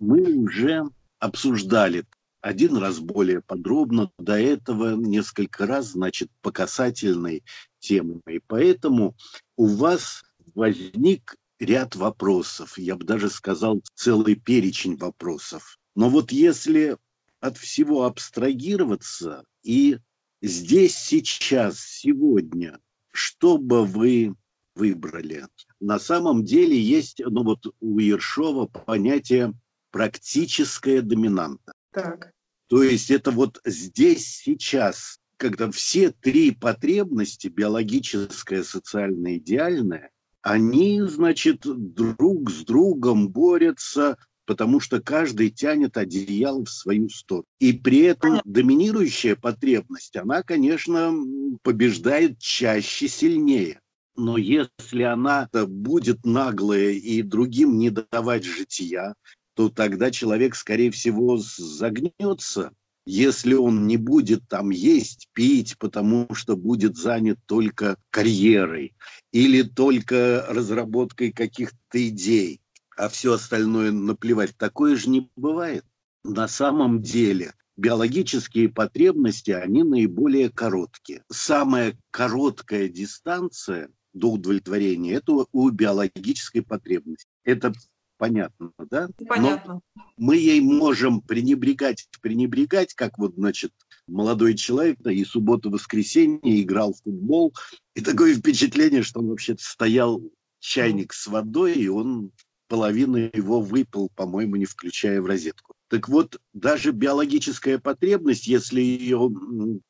мы уже обсуждали один раз более подробно, до этого несколько раз, значит, по касательной темы. И поэтому у вас возник ряд вопросов, я бы даже сказал, целый перечень вопросов. Но вот если от всего абстрагироваться и здесь, сейчас, сегодня, что бы вы выбрали? На самом деле есть, ну вот у Ершова понятие практическая доминанта. Так. То есть это вот здесь, сейчас, когда все три потребности, биологическая, социальная, идеальная, они, значит, друг с другом борются, потому что каждый тянет одеяло в свою сторону. И при этом доминирующая потребность, она, конечно, побеждает чаще, сильнее. Но если она будет наглая и другим не давать жития, то тогда человек, скорее всего, загнется, если он не будет там есть, пить, потому что будет занят только карьерой или только разработкой каких-то идей, а все остальное наплевать. Такое же не бывает. На самом деле биологические потребности, они наиболее короткие. Самая короткая дистанция до удовлетворения – это у биологической потребности. Это понятно, да? Понятно. Но мы ей можем пренебрегать, пренебрегать, как вот, значит, молодой человек, да, и суббота-воскресенье играл в футбол, и такое впечатление, что он вообще стоял чайник с водой, и он половину его выпил, по-моему, не включая в розетку. Так вот, даже биологическая потребность, если ее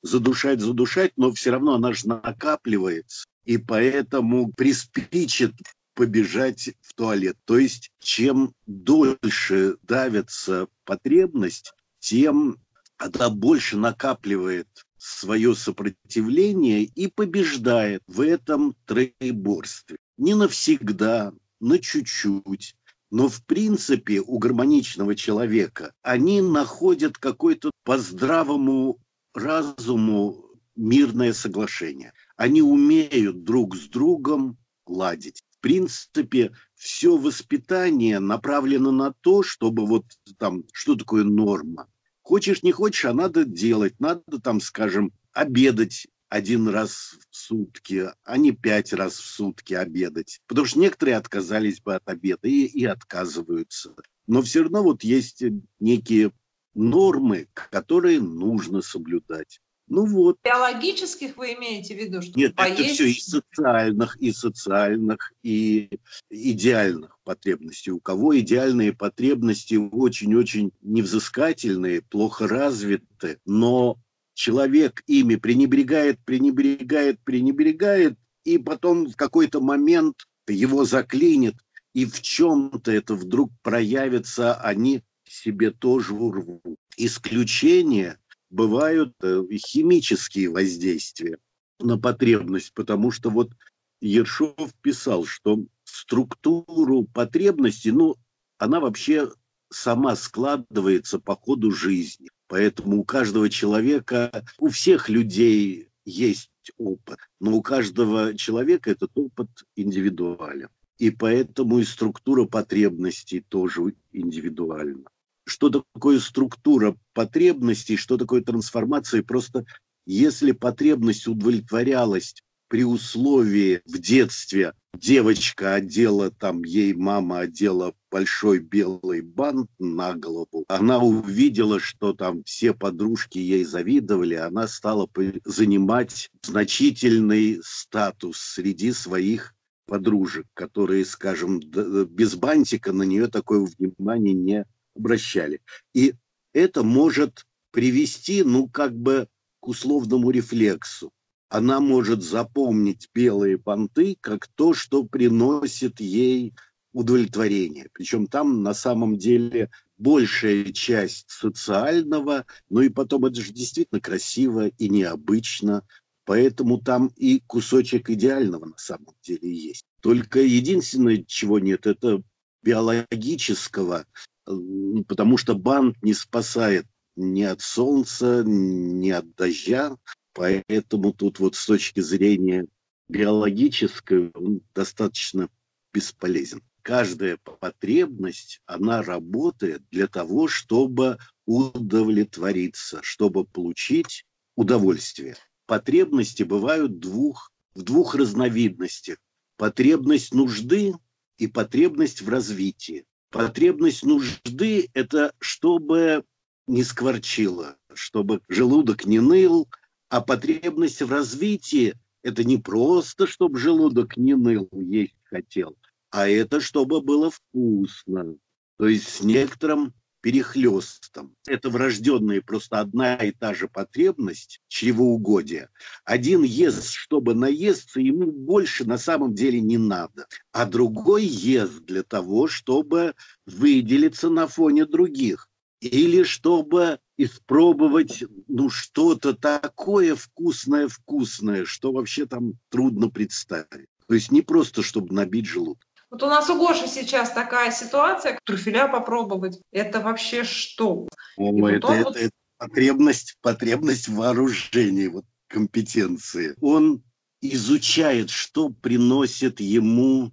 задушать, задушать, но все равно она же накапливается. И поэтому приспичит побежать в туалет. То есть чем дольше давится потребность, тем она больше накапливает свое сопротивление и побеждает в этом троеборстве. Не навсегда, на чуть-чуть, но в принципе у гармоничного человека они находят какой-то по здравому разуму мирное соглашение. Они умеют друг с другом ладить принципе, все воспитание направлено на то, чтобы вот там, что такое норма? Хочешь, не хочешь, а надо делать. Надо там, скажем, обедать один раз в сутки, а не пять раз в сутки обедать. Потому что некоторые отказались бы от обеда и, и отказываются. Но все равно вот есть некие нормы, которые нужно соблюдать. Ну вот. Биологических вы имеете в виду, что Нет, поесть... это все и социальных, и социальных, и идеальных потребностей. У кого идеальные потребности очень-очень невзыскательные, плохо развиты, но человек ими пренебрегает, пренебрегает, пренебрегает, и потом в какой-то момент его заклинит, и в чем-то это вдруг проявится, они себе тоже урвут. Исключение бывают э, химические воздействия на потребность, потому что вот Ершов писал, что структуру потребности, ну, она вообще сама складывается по ходу жизни. Поэтому у каждого человека, у всех людей есть опыт, но у каждого человека этот опыт индивидуален. И поэтому и структура потребностей тоже индивидуальна что такое структура потребностей, что такое трансформация. Просто если потребность удовлетворялась при условии в детстве девочка одела, там ей мама одела большой белый бант на голову, она увидела, что там все подружки ей завидовали, она стала занимать значительный статус среди своих подружек, которые, скажем, без бантика на нее такое внимание не обращали. И это может привести, ну, как бы к условному рефлексу. Она может запомнить белые понты как то, что приносит ей удовлетворение. Причем там на самом деле большая часть социального, ну и потом это же действительно красиво и необычно, поэтому там и кусочек идеального на самом деле есть. Только единственное, чего нет, это биологического потому что бант не спасает ни от солнца, ни от дождя, поэтому тут вот с точки зрения биологической он достаточно бесполезен. каждая потребность, она работает для того, чтобы удовлетвориться, чтобы получить удовольствие. Потребности бывают двух, в двух разновидностях. Потребность нужды и потребность в развитии. Потребность нужды – это чтобы не скворчило, чтобы желудок не ныл, а потребность в развитии – это не просто, чтобы желудок не ныл, есть хотел, а это чтобы было вкусно. То есть с некоторым перехлестом. Это врожденная просто одна и та же потребность чревоугодия. Один ест, чтобы наесться, ему больше на самом деле не надо. А другой ест для того, чтобы выделиться на фоне других. Или чтобы испробовать ну, что-то такое вкусное-вкусное, что вообще там трудно представить. То есть не просто, чтобы набить желудок. Вот у нас у Гоши сейчас такая ситуация, трюфеля попробовать. Это вообще что? О, это, вот... это потребность, потребность в вооружении, вот компетенции. Он изучает, что приносит ему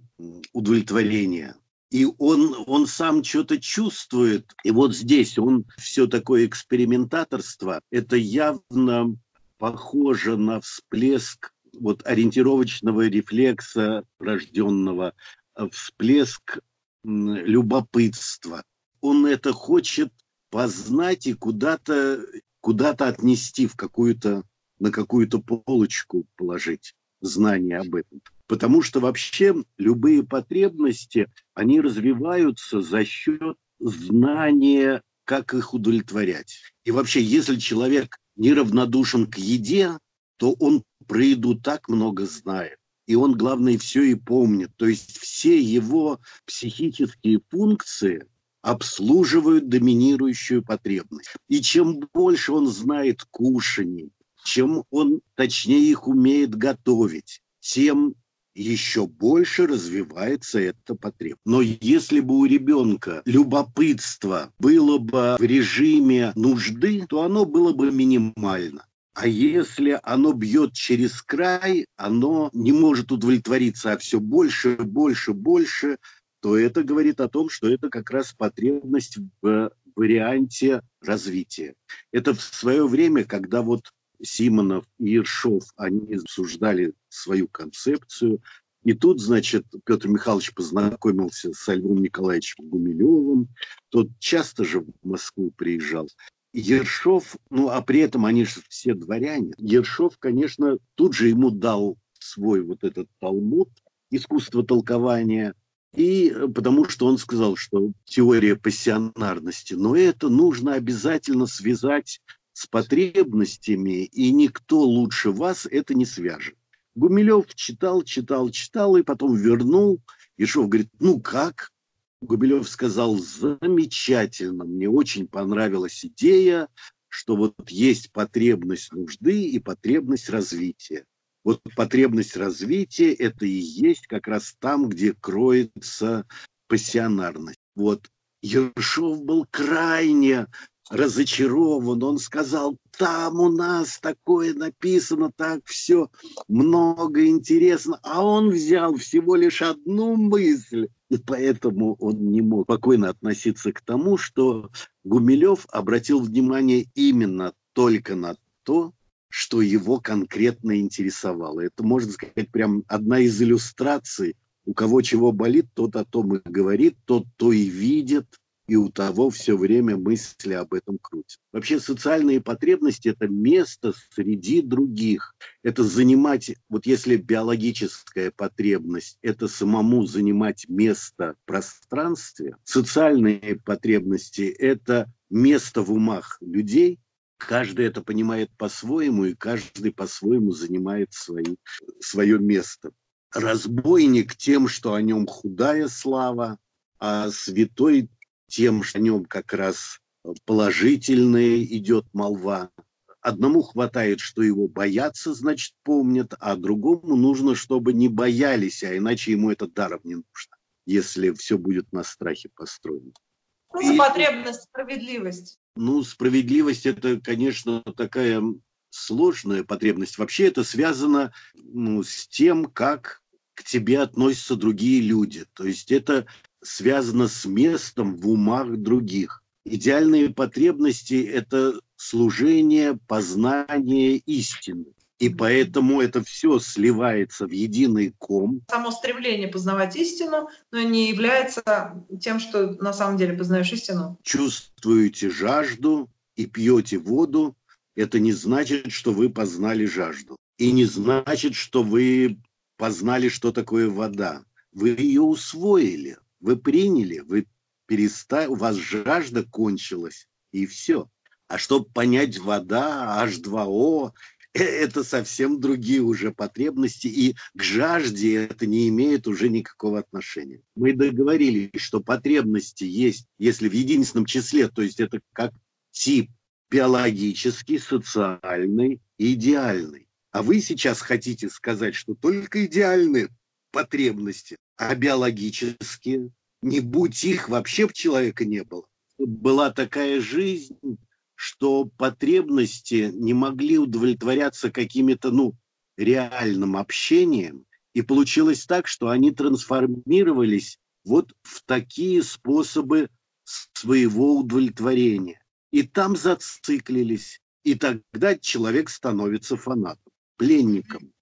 удовлетворение. И он, он сам что-то чувствует. И вот здесь он все такое экспериментаторство. Это явно похоже на всплеск вот ориентировочного рефлекса рожденного всплеск любопытства. Он это хочет познать и куда-то куда отнести в какую-то на какую-то полочку положить знание об этом. Потому что вообще любые потребности, они развиваются за счет знания, как их удовлетворять. И вообще, если человек неравнодушен к еде, то он про еду так много знает и он, главное, все и помнит. То есть все его психические функции обслуживают доминирующую потребность. И чем больше он знает кушаний, чем он точнее их умеет готовить, тем еще больше развивается эта потребность. Но если бы у ребенка любопытство было бы в режиме нужды, то оно было бы минимально. А если оно бьет через край, оно не может удовлетвориться, а все больше, больше, больше, то это говорит о том, что это как раз потребность в варианте развития. Это в свое время, когда вот Симонов и Ершов, они обсуждали свою концепцию, и тут, значит, Петр Михайлович познакомился с Львом Николаевичем Гумилевым. Тот часто же в Москву приезжал. Ершов, ну а при этом они же все дворяне. Ершов, конечно, тут же ему дал свой вот этот талмуд, искусство толкования, и э, потому что он сказал, что теория пассионарности, но это нужно обязательно связать с потребностями, и никто лучше вас это не свяжет. Гумилев читал, читал, читал, и потом вернул. Ешов говорит, ну как? Губилев сказал, замечательно, мне очень понравилась идея, что вот есть потребность нужды и потребность развития. Вот потребность развития – это и есть как раз там, где кроется пассионарность. Вот Ершов был крайне разочарован. Он сказал, там у нас такое написано, так все много интересно. А он взял всего лишь одну мысль. И поэтому он не мог спокойно относиться к тому, что Гумилев обратил внимание именно только на то, что его конкретно интересовало. Это, можно сказать, прям одна из иллюстраций. У кого чего болит, тот о том и говорит, тот то и видит, и у того все время мысли об этом крутят. Вообще социальные потребности – это место среди других. Это занимать, вот если биологическая потребность – это самому занимать место в пространстве, социальные потребности – это место в умах людей, каждый это понимает по-своему, и каждый по-своему занимает свои, свое место. Разбойник тем, что о нем худая слава, а святой тем, что о нем как раз положительная идет молва. Одному хватает, что его боятся, значит, помнят, а другому нужно, чтобы не боялись, а иначе ему это даром не нужно, если все будет на страхе построено. Что за потребность, справедливость? Ну, справедливость – это, конечно, такая сложная потребность. Вообще это связано ну, с тем, как к тебе относятся другие люди. То есть это связано с местом в умах других. Идеальные потребности – это служение, познание истины. И поэтому это все сливается в единый ком. Само стремление познавать истину, но не является тем, что на самом деле познаешь истину. Чувствуете жажду и пьете воду, это не значит, что вы познали жажду. И не значит, что вы познали, что такое вода. Вы ее усвоили, вы приняли, вы перестали, у вас жажда кончилась, и все. А чтобы понять вода, H2O, э, это совсем другие уже потребности, и к жажде это не имеет уже никакого отношения. Мы договорились, что потребности есть, если в единственном числе, то есть это как тип биологический, социальный идеальный. А вы сейчас хотите сказать, что только идеальные потребности, а биологические, не будь их, вообще в человека не было. Была такая жизнь, что потребности не могли удовлетворяться какими-то, ну, реальным общением, и получилось так, что они трансформировались вот в такие способы своего удовлетворения. И там зациклились, и тогда человек становится фанатом пленником.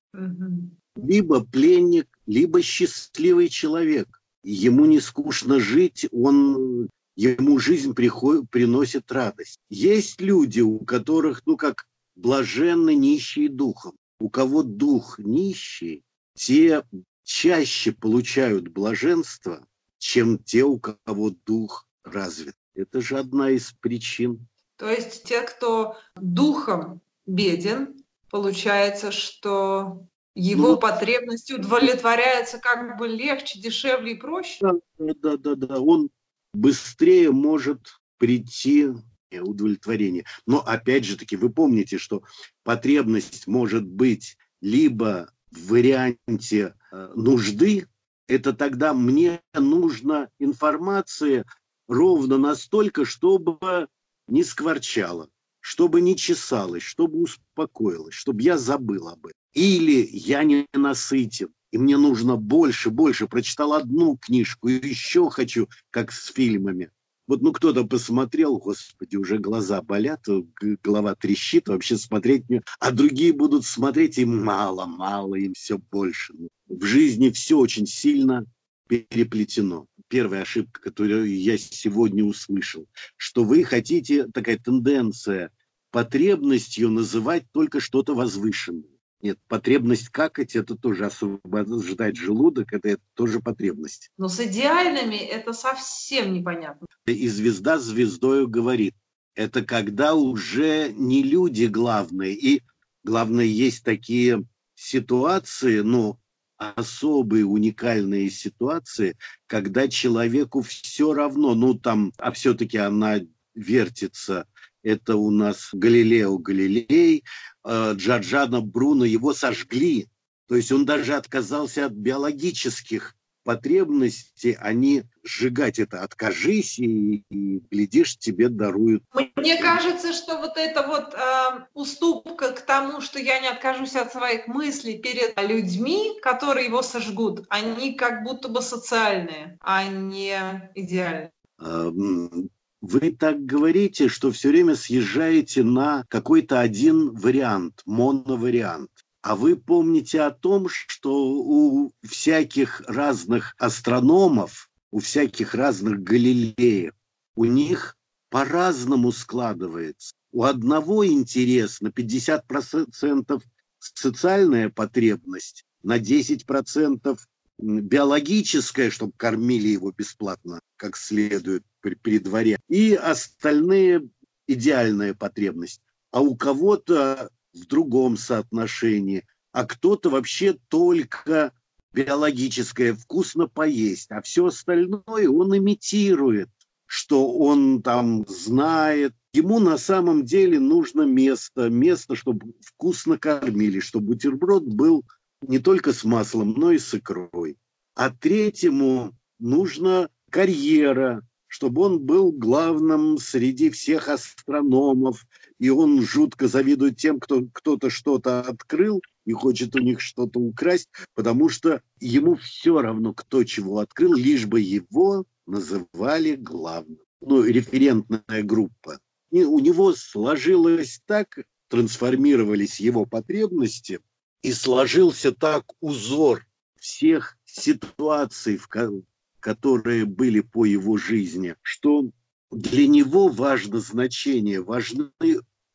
Либо пленник, либо счастливый человек. Ему не скучно жить, он, ему жизнь приходит, приносит радость. Есть люди, у которых, ну как блаженны нищие духом. У кого дух нищий, те чаще получают блаженство, чем те, у кого дух развит. Это же одна из причин. То есть те, кто духом беден, получается, что его ну, потребности удовлетворяются как бы легче, дешевле и проще. Да, да, да, да. Он быстрее может прийти удовлетворение. Но опять же таки, вы помните, что потребность может быть либо в варианте э, нужды, это тогда мне нужна информация ровно настолько, чтобы не скворчало чтобы не чесалось, чтобы успокоилось, чтобы я забыл об этом. Или я не насытен, и мне нужно больше, больше. Прочитал одну книжку, и еще хочу, как с фильмами. Вот ну кто-то посмотрел, господи, уже глаза болят, голова трещит, вообще смотреть не... А другие будут смотреть, и мало, мало, им все больше. В жизни все очень сильно переплетено. Первая ошибка, которую я сегодня услышал, что вы хотите, такая тенденция потребностью называть только что-то возвышенное. Нет, потребность какать – это тоже освобождать желудок, это, это тоже потребность. Но с идеальными это совсем непонятно. И звезда звездою говорит, это когда уже не люди главные, и главное, есть такие ситуации, ну, особые уникальные ситуации, когда человеку все равно, ну там, а все-таки она вертится это у нас Галилео Галилей, э, Джорджано Бруно, его сожгли. То есть он даже отказался от биологических потребностей, они сжигать это, откажись и, и глядишь, тебе даруют. Мне кажется, что вот эта вот э, уступка к тому, что я не откажусь от своих мыслей перед людьми, которые его сожгут, они как будто бы социальные, а не идеальные. Вы так говорите, что все время съезжаете на какой-то один вариант, моновариант. А вы помните о том, что у всяких разных астрономов, у всяких разных галилеев, у них по-разному складывается. У одного интересно 50% социальная потребность, на 10% биологическое, чтобы кормили его бесплатно, как следует при, при дворе, и остальные идеальная потребность. А у кого-то в другом соотношении, а кто-то вообще только биологическое вкусно поесть, а все остальное он имитирует, что он там знает. Ему на самом деле нужно место, место, чтобы вкусно кормили, чтобы бутерброд был не только с маслом, но и с икрой. А третьему нужна карьера, чтобы он был главным среди всех астрономов, и он жутко завидует тем, кто кто-то что-то открыл и хочет у них что-то украсть, потому что ему все равно, кто чего открыл, лишь бы его называли главным. Ну, референтная группа. И у него сложилось так, трансформировались его потребности, и сложился так узор всех ситуаций, в которые были по его жизни, что для него важно значение, важны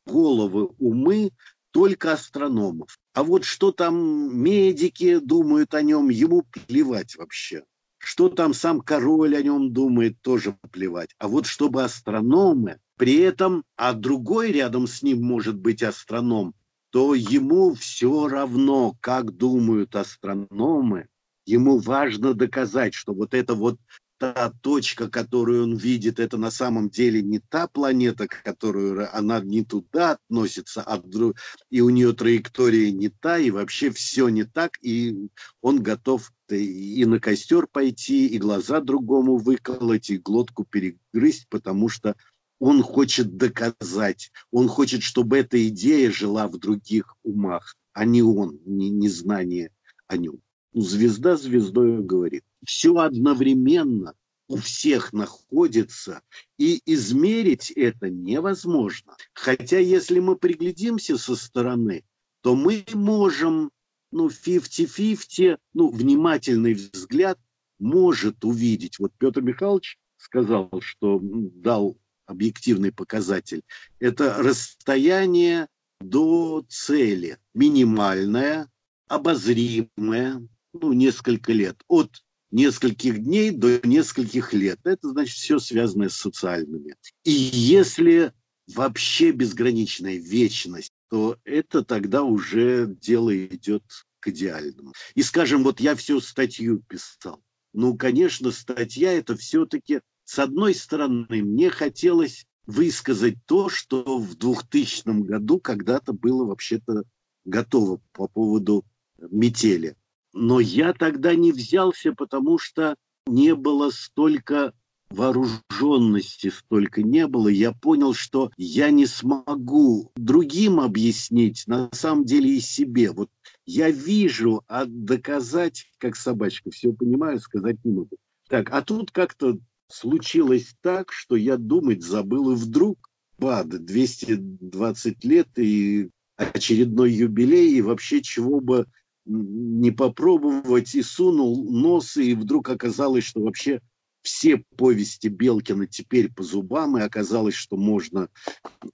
головы, умы только астрономов. А вот что там медики думают о нем, ему плевать вообще. Что там сам король о нем думает, тоже плевать. А вот чтобы астрономы, при этом, а другой рядом с ним может быть астроном, то ему все равно, как думают астрономы, ему важно доказать, что вот это вот та точка, которую он видит, это на самом деле не та планета, которую она не туда относится, а друг... и у нее траектория не та, и вообще все не так, и он готов и на костер пойти, и глаза другому выколоть, и глотку перегрызть, потому что он хочет доказать, он хочет, чтобы эта идея жила в других умах, а не он, не, не знание о нем. Звезда звездой говорит. Все одновременно у всех находится, и измерить это невозможно. Хотя если мы приглядимся со стороны, то мы можем, ну, 50-50, ну, внимательный взгляд может увидеть. Вот Петр Михайлович сказал, что дал объективный показатель. Это расстояние до цели, минимальное, обозримое, ну, несколько лет, от нескольких дней до нескольких лет. Это значит все связанное с социальными. И если вообще безграничная вечность, то это тогда уже дело идет к идеальному. И, скажем, вот я всю статью писал. Ну, конечно, статья это все-таки, с одной стороны, мне хотелось высказать то, что в 2000 году когда-то было вообще-то готово по поводу метели. Но я тогда не взялся, потому что не было столько вооруженности столько не было, я понял, что я не смогу другим объяснить, на самом деле и себе. Вот я вижу, а доказать, как собачка, все понимаю, сказать не могу. Так, а тут как-то случилось так, что я думать забыл, и вдруг, бад, 220 лет и очередной юбилей, и вообще чего бы не попробовать, и сунул нос, и вдруг оказалось, что вообще все повести Белкина теперь по зубам, и оказалось, что можно...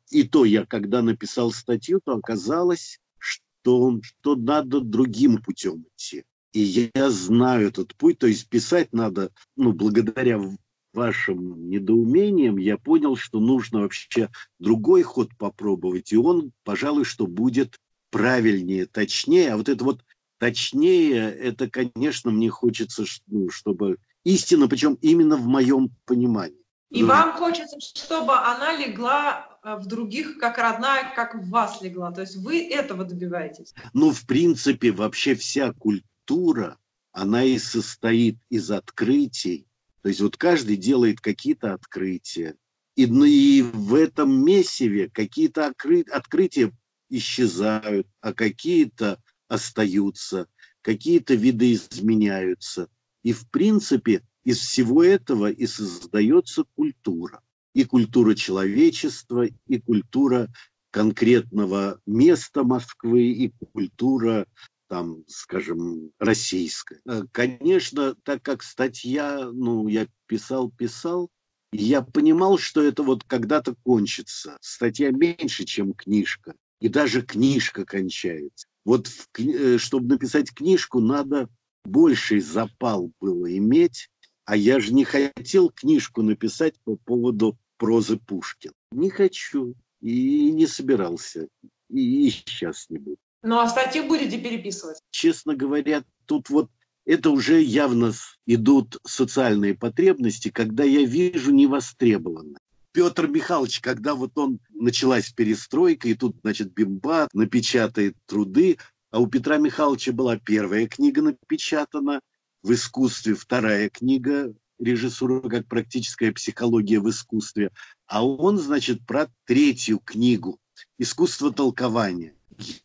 И то я, когда написал статью, то оказалось, что, что надо другим путем идти. И я знаю этот путь, то есть писать надо, ну, благодаря вашим недоумениям, я понял, что нужно вообще другой ход попробовать, и он, пожалуй, что будет правильнее, точнее. А вот это вот Точнее, это, конечно, мне хочется, ну, чтобы истина, причем именно в моем понимании. И да. вам хочется, чтобы она легла э, в других как родная, как в вас легла. То есть вы этого добиваетесь. Ну, в принципе, вообще вся культура, она и состоит из открытий. То есть вот каждый делает какие-то открытия. И, ну, и в этом месиве какие-то открытия исчезают, а какие-то остаются, какие-то виды изменяются. И, в принципе, из всего этого и создается культура. И культура человечества, и культура конкретного места Москвы, и культура, там, скажем, российская. Э, конечно, так как статья, ну, я писал-писал, я понимал, что это вот когда-то кончится. Статья меньше, чем книжка. И даже книжка кончается. Вот в, э, чтобы написать книжку, надо больший запал было иметь, а я же не хотел книжку написать по поводу прозы Пушкина. Не хочу и не собирался, и, и сейчас не буду. Ну а статью будете переписывать? Честно говоря, тут вот это уже явно идут социальные потребности, когда я вижу невостребованное. Петр Михайлович, когда вот он началась перестройка, и тут, значит, Бимбат напечатает труды, а у Петра Михайловича была первая книга напечатана, в искусстве вторая книга режиссура как практическая психология в искусстве, а он, значит, про третью книгу искусство толкования.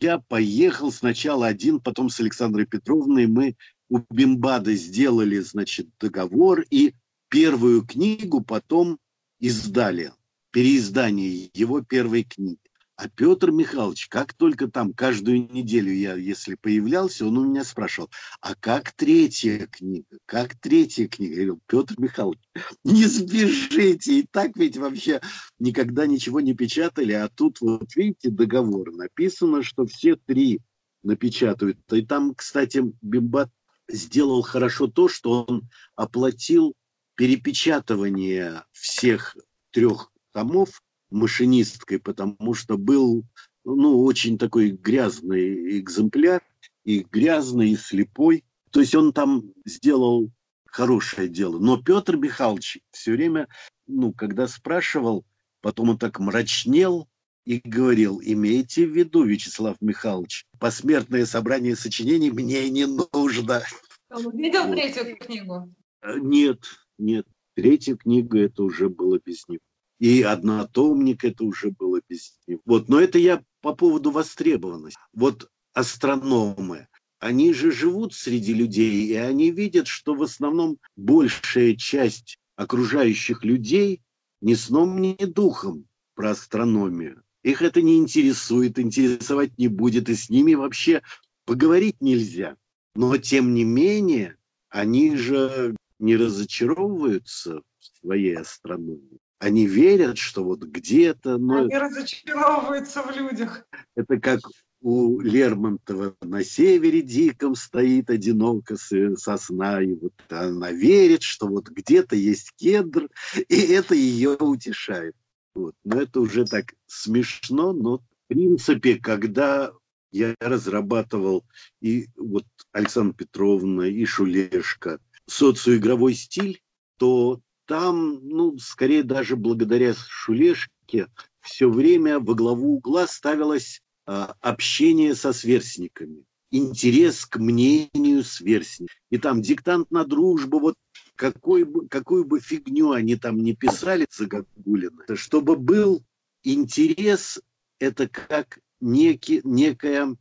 Я поехал сначала один, потом с Александрой Петровной. Мы у Бимбада сделали, значит, договор, и первую книгу потом издали, переиздание его первой книги. А Петр Михайлович, как только там каждую неделю я, если появлялся, он у меня спрашивал, а как третья книга? Как третья книга? Я говорил, Петр Михайлович, не сбежите. И так ведь вообще никогда ничего не печатали. А тут вот видите договор. Написано, что все три напечатают. И там, кстати, Бимбат сделал хорошо то, что он оплатил перепечатывание всех трех томов машинисткой, потому что был ну, очень такой грязный экземпляр, и грязный, и слепой. То есть он там сделал хорошее дело. Но Петр Михайлович все время, ну, когда спрашивал, потом он так мрачнел и говорил, имейте в виду, Вячеслав Михайлович, посмертное собрание сочинений мне не нужно. Он видел вот. третью книгу? Э, нет, нет. Третья книга это уже было без него и однотомник это уже было без него. Вот, но это я по поводу востребованности. Вот астрономы, они же живут среди людей, и они видят, что в основном большая часть окружающих людей ни сном, ни духом про астрономию. Их это не интересует, интересовать не будет, и с ними вообще поговорить нельзя. Но тем не менее, они же не разочаровываются в своей астрономии. Они верят, что вот где-то... Но... Они разочаровываются в людях. Это как у Лермонтова на севере диком стоит одиноко сосна, и вот она верит, что вот где-то есть кедр, и это ее утешает. Вот. Но это уже так смешно, но в принципе, когда я разрабатывал и вот Александра Петровна, и Шулешка социоигровой стиль, то там, ну, скорее даже благодаря Шулешке, все время во главу угла ставилось а, общение со сверстниками, интерес к мнению сверстников. И там диктант на дружбу, вот какой бы, какую бы фигню они там не писали загогулины, чтобы был интерес, это как некий, некая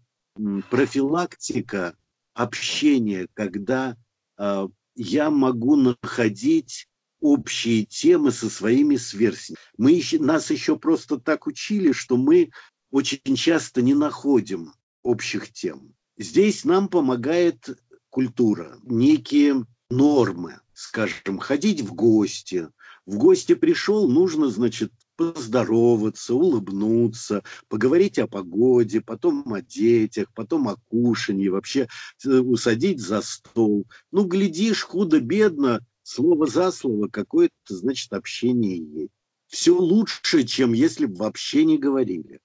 профилактика общения, когда э, я могу находить общие темы со своими сверстниками. Мы еще, нас еще просто так учили, что мы очень часто не находим общих тем. Здесь нам помогает культура, некие нормы, скажем, ходить в гости. В гости пришел, нужно, значит, поздороваться, улыбнуться, поговорить о погоде, потом о детях, потом о кушанье, вообще э, усадить за стол. Ну, глядишь, худо-бедно, слово за слово какое-то, значит, общение есть. Все лучше, чем если бы вообще не говорили.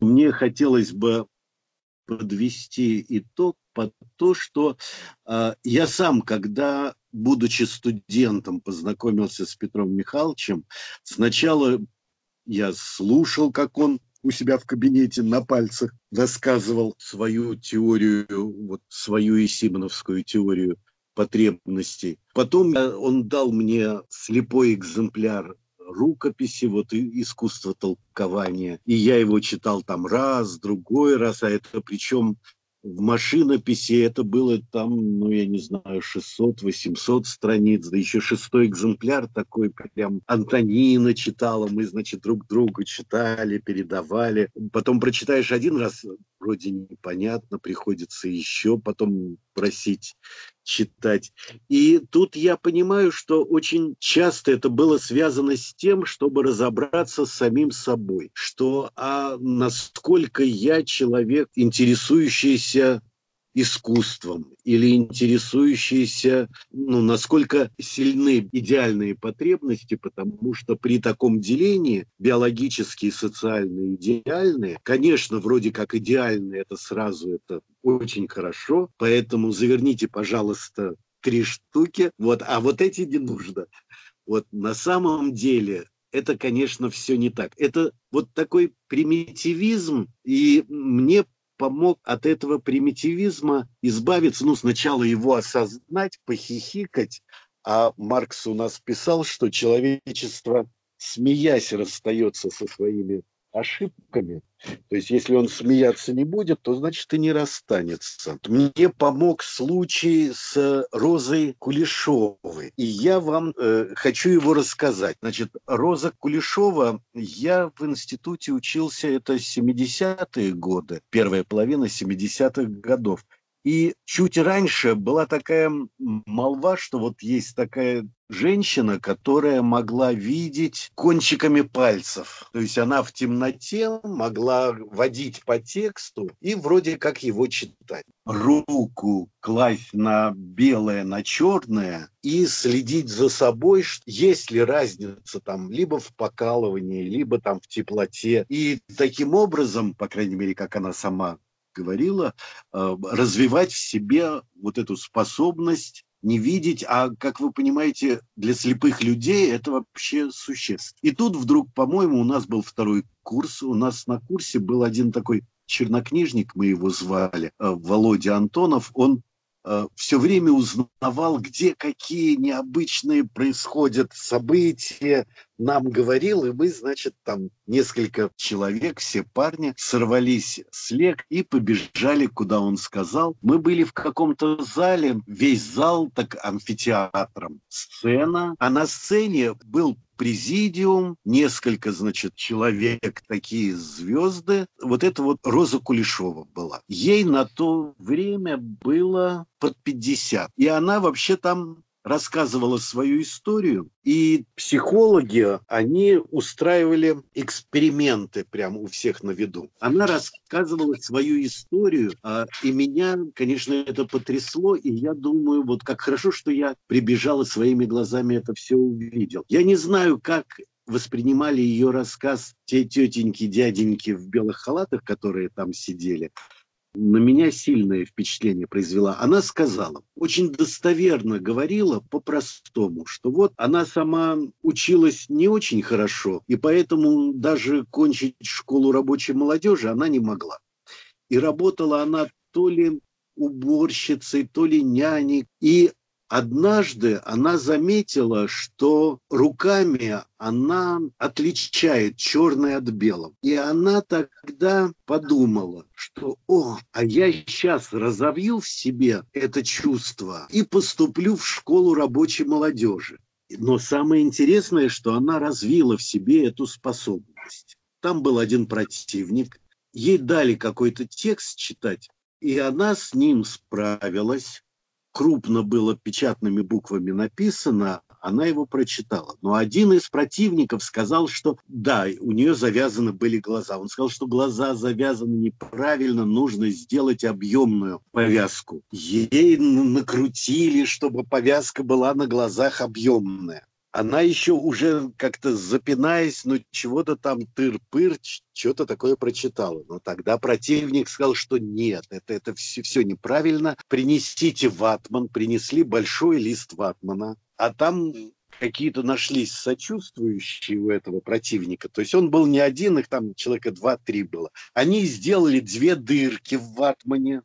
Мне хотелось бы подвести итог под то, что э, я сам, когда, будучи студентом, познакомился с Петром Михайловичем, сначала я слушал, как он у себя в кабинете на пальцах рассказывал свою теорию, вот свою Исимоновскую теорию потребностей. Потом он дал мне слепой экземпляр рукописи, вот искусство толкования. И я его читал там раз, другой раз, а это причем в машинописи это было там, ну, я не знаю, 600-800 страниц, да еще шестой экземпляр такой, прям Антонина читала, мы, значит, друг другу читали, передавали. Потом прочитаешь один раз, вроде непонятно, приходится еще потом просить читать. И тут я понимаю, что очень часто это было связано с тем, чтобы разобраться с самим собой, что а насколько я человек, интересующийся искусством или интересующиеся, ну, насколько сильны идеальные потребности, потому что при таком делении биологические, социальные, идеальные, конечно, вроде как идеальные, это сразу это очень хорошо, поэтому заверните, пожалуйста, три штуки, вот, а вот эти не нужно. Вот на самом деле это, конечно, все не так. Это вот такой примитивизм, и мне помог от этого примитивизма избавиться, ну, сначала его осознать, похихикать, а Маркс у нас писал, что человечество, смеясь, расстается со своими ошибками. То есть, если он смеяться не будет, то значит и не расстанется. Мне помог случай с Розой Кулешовой, и я вам э, хочу его рассказать. Значит, Роза Кулешова, я в институте учился, это 70-е годы, первая половина 70-х годов. И чуть раньше была такая молва, что вот есть такая женщина, которая могла видеть кончиками пальцев. То есть она в темноте могла водить по тексту и вроде как его читать. Руку класть на белое, на черное и следить за собой, есть ли разница там либо в покалывании, либо там в теплоте. И таким образом, по крайней мере, как она сама говорила, э, развивать в себе вот эту способность не видеть, а, как вы понимаете, для слепых людей это вообще существенно. И тут вдруг, по-моему, у нас был второй курс, у нас на курсе был один такой чернокнижник, мы его звали, э, Володя Антонов, он все время узнавал, где какие необычные происходят события, нам говорил, и мы, значит, там несколько человек, все парни, сорвались с лег и побежали, куда он сказал. Мы были в каком-то зале, весь зал так амфитеатром, сцена, а на сцене был президиум, несколько, значит, человек, такие звезды. Вот это вот Роза Кулешова была. Ей на то время было под 50. И она вообще там рассказывала свою историю, и психологи, они устраивали эксперименты прямо у всех на виду. Она рассказывала свою историю, а, и меня, конечно, это потрясло, и я думаю, вот как хорошо, что я прибежал и своими глазами это все увидел. Я не знаю, как воспринимали ее рассказ те тетеньки, дяденьки в белых халатах, которые там сидели на меня сильное впечатление произвела. Она сказала, очень достоверно говорила по-простому, что вот она сама училась не очень хорошо, и поэтому даже кончить школу рабочей молодежи она не могла. И работала она то ли уборщицей, то ли няней. И Однажды она заметила, что руками она отличает черное от белого. И она тогда подумала, что, о, а я сейчас разовью в себе это чувство и поступлю в школу рабочей молодежи. Но самое интересное, что она развила в себе эту способность. Там был один противник, ей дали какой-то текст читать, и она с ним справилась крупно было печатными буквами написано, она его прочитала. Но один из противников сказал, что да, у нее завязаны были глаза. Он сказал, что глаза завязаны неправильно, нужно сделать объемную повязку. Ей накрутили, чтобы повязка была на глазах объемная она еще уже как-то запинаясь, ну чего-то там тыр-пыр, что-то такое прочитала. Но тогда противник сказал, что нет, это, это все, все неправильно. Принесите ватман, принесли большой лист ватмана, а там какие-то нашлись сочувствующие у этого противника. То есть он был не один, их там человека два-три было. Они сделали две дырки в ватмане,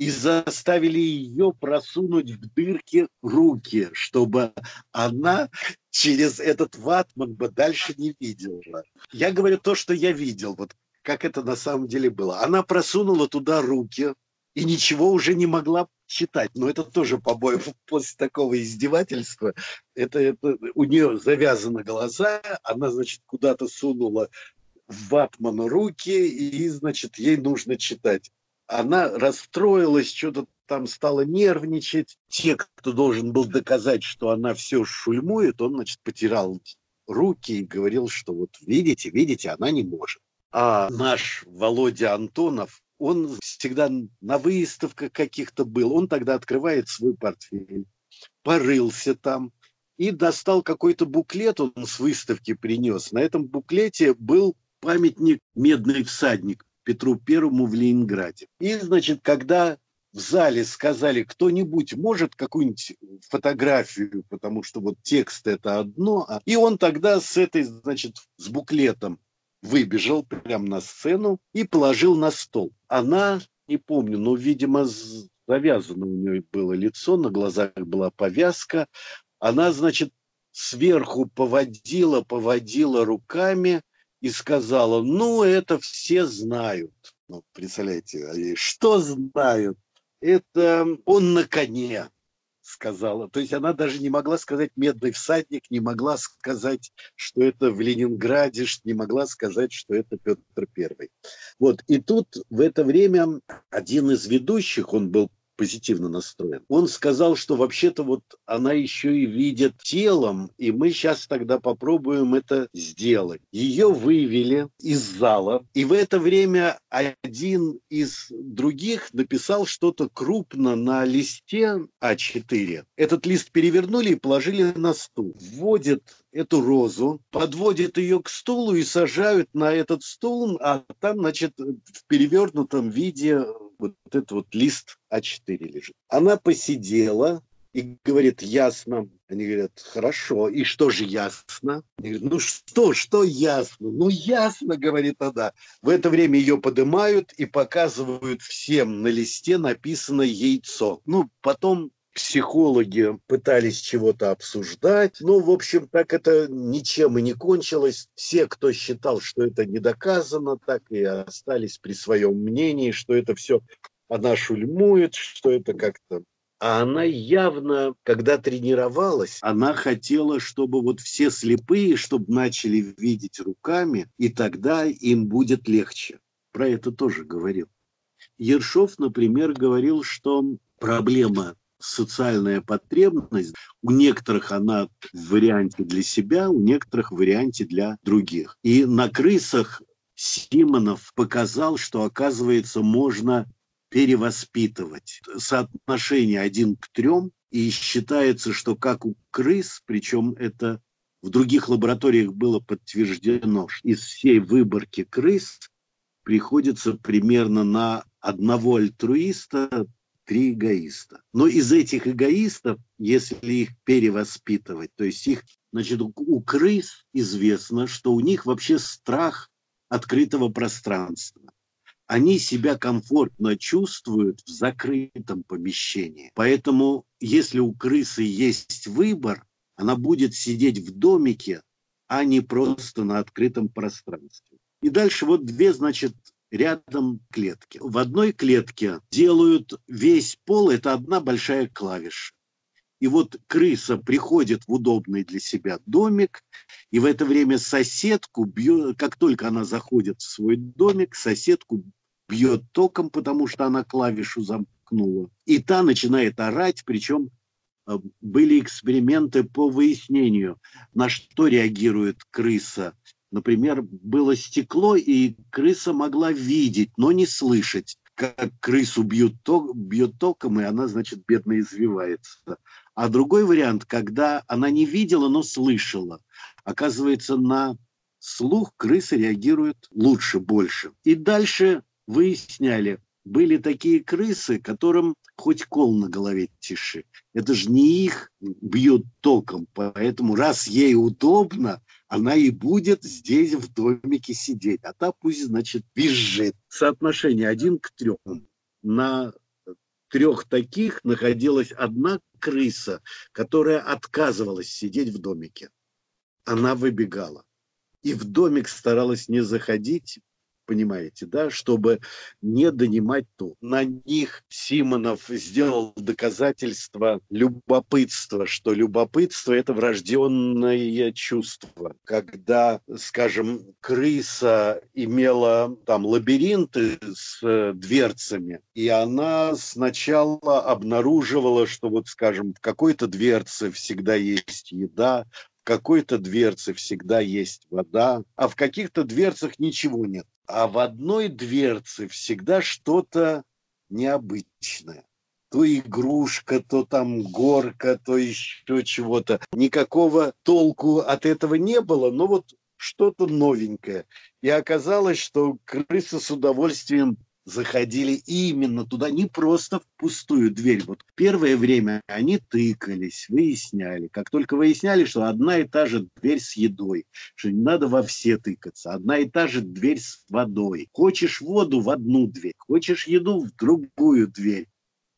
и заставили ее просунуть в дырки руки, чтобы она через этот ватман бы дальше не видела. Я говорю то, что я видел, вот как это на самом деле было. Она просунула туда руки и ничего уже не могла читать. Но это тоже, по-моему, после такого издевательства, это, это у нее завязаны глаза, она, значит, куда-то сунула в ватман руки, и, значит, ей нужно читать она расстроилась, что-то там стала нервничать. Те, кто должен был доказать, что она все шульмует, он, значит, потирал руки и говорил, что вот видите, видите, она не может. А наш Володя Антонов, он всегда на выставках каких-то был, он тогда открывает свой портфель, порылся там и достал какой-то буклет, он с выставки принес. На этом буклете был памятник «Медный всадник» Петру Первому в Ленинграде. И, значит, когда в зале сказали, кто-нибудь может какую-нибудь фотографию, потому что вот текст это одно, а, и он тогда с этой, значит, с буклетом выбежал прямо на сцену и положил на стол. Она, не помню, но, видимо, завязано у нее было лицо, на глазах была повязка. Она, значит, сверху поводила, поводила руками, и сказала, ну, это все знают. Ну, представляете, что знают? Это он на коне сказала. То есть она даже не могла сказать «медный всадник», не могла сказать, что это в Ленинграде, не могла сказать, что это Петр Первый. Вот. И тут в это время один из ведущих, он был позитивно настроен. Он сказал, что вообще-то вот она еще и видит телом, и мы сейчас тогда попробуем это сделать. Ее вывели из зала, и в это время один из других написал что-то крупно на листе А4. Этот лист перевернули и положили на стул. Вводит эту розу, подводят ее к стулу и сажают на этот стул, а там, значит, в перевернутом виде вот этот вот лист А4 лежит. Она посидела и говорит, ясно. Они говорят, хорошо, и что же ясно? Говорят, ну что, что ясно? Ну ясно, говорит она. В это время ее поднимают и показывают всем на листе написано яйцо. Ну, потом психологи пытались чего-то обсуждать. Ну, в общем, так это ничем и не кончилось. Все, кто считал, что это не доказано, так и остались при своем мнении, что это все она шульмует, что это как-то а она явно, когда тренировалась, она хотела, чтобы вот все слепые, чтобы начали видеть руками, и тогда им будет легче. Про это тоже говорил. Ершов, например, говорил, что проблема социальная потребность, у некоторых она в варианте для себя, у некоторых в варианте для других. И на крысах Симонов показал, что, оказывается, можно перевоспитывать. Соотношение один к трем, и считается, что как у крыс, причем это в других лабораториях было подтверждено, из всей выборки крыс приходится примерно на одного альтруиста три эгоиста. Но из этих эгоистов, если их перевоспитывать, то есть их, значит, у крыс известно, что у них вообще страх открытого пространства. Они себя комфортно чувствуют в закрытом помещении. Поэтому, если у крысы есть выбор, она будет сидеть в домике, а не просто на открытом пространстве. И дальше вот две, значит, рядом клетки. В одной клетке делают весь пол, это одна большая клавиша. И вот крыса приходит в удобный для себя домик, и в это время соседку бьет, как только она заходит в свой домик, соседку бьет током, потому что она клавишу замкнула. И та начинает орать, причем э, были эксперименты по выяснению, на что реагирует крыса Например, было стекло, и крыса могла видеть, но не слышать, как крысу бьют, ток, бьет током, и она, значит, бедно извивается. А другой вариант, когда она не видела, но слышала. Оказывается, на слух крысы реагируют лучше, больше. И дальше выясняли, были такие крысы, которым хоть кол на голове тиши. Это же не их бьет током, поэтому раз ей удобно, она и будет здесь в домике сидеть, а та пусть, значит, визжит. Соотношение один к трем. На трех таких находилась одна крыса, которая отказывалась сидеть в домике. Она выбегала. И в домик старалась не заходить, понимаете, да, чтобы не донимать ту. На них Симонов сделал доказательство любопытства, что любопытство – это врожденное чувство. Когда, скажем, крыса имела там лабиринты с э, дверцами, и она сначала обнаруживала, что вот, скажем, в какой-то дверце всегда есть еда, какой-то дверце всегда есть вода, а в каких-то дверцах ничего нет а в одной дверце всегда что-то необычное. То игрушка, то там горка, то еще чего-то. Никакого толку от этого не было, но вот что-то новенькое. И оказалось, что крыса с удовольствием заходили именно туда, не просто в пустую дверь. Вот первое время они тыкались, выясняли. Как только выясняли, что одна и та же дверь с едой, что не надо во все тыкаться, одна и та же дверь с водой. Хочешь воду в одну дверь, хочешь еду в другую дверь.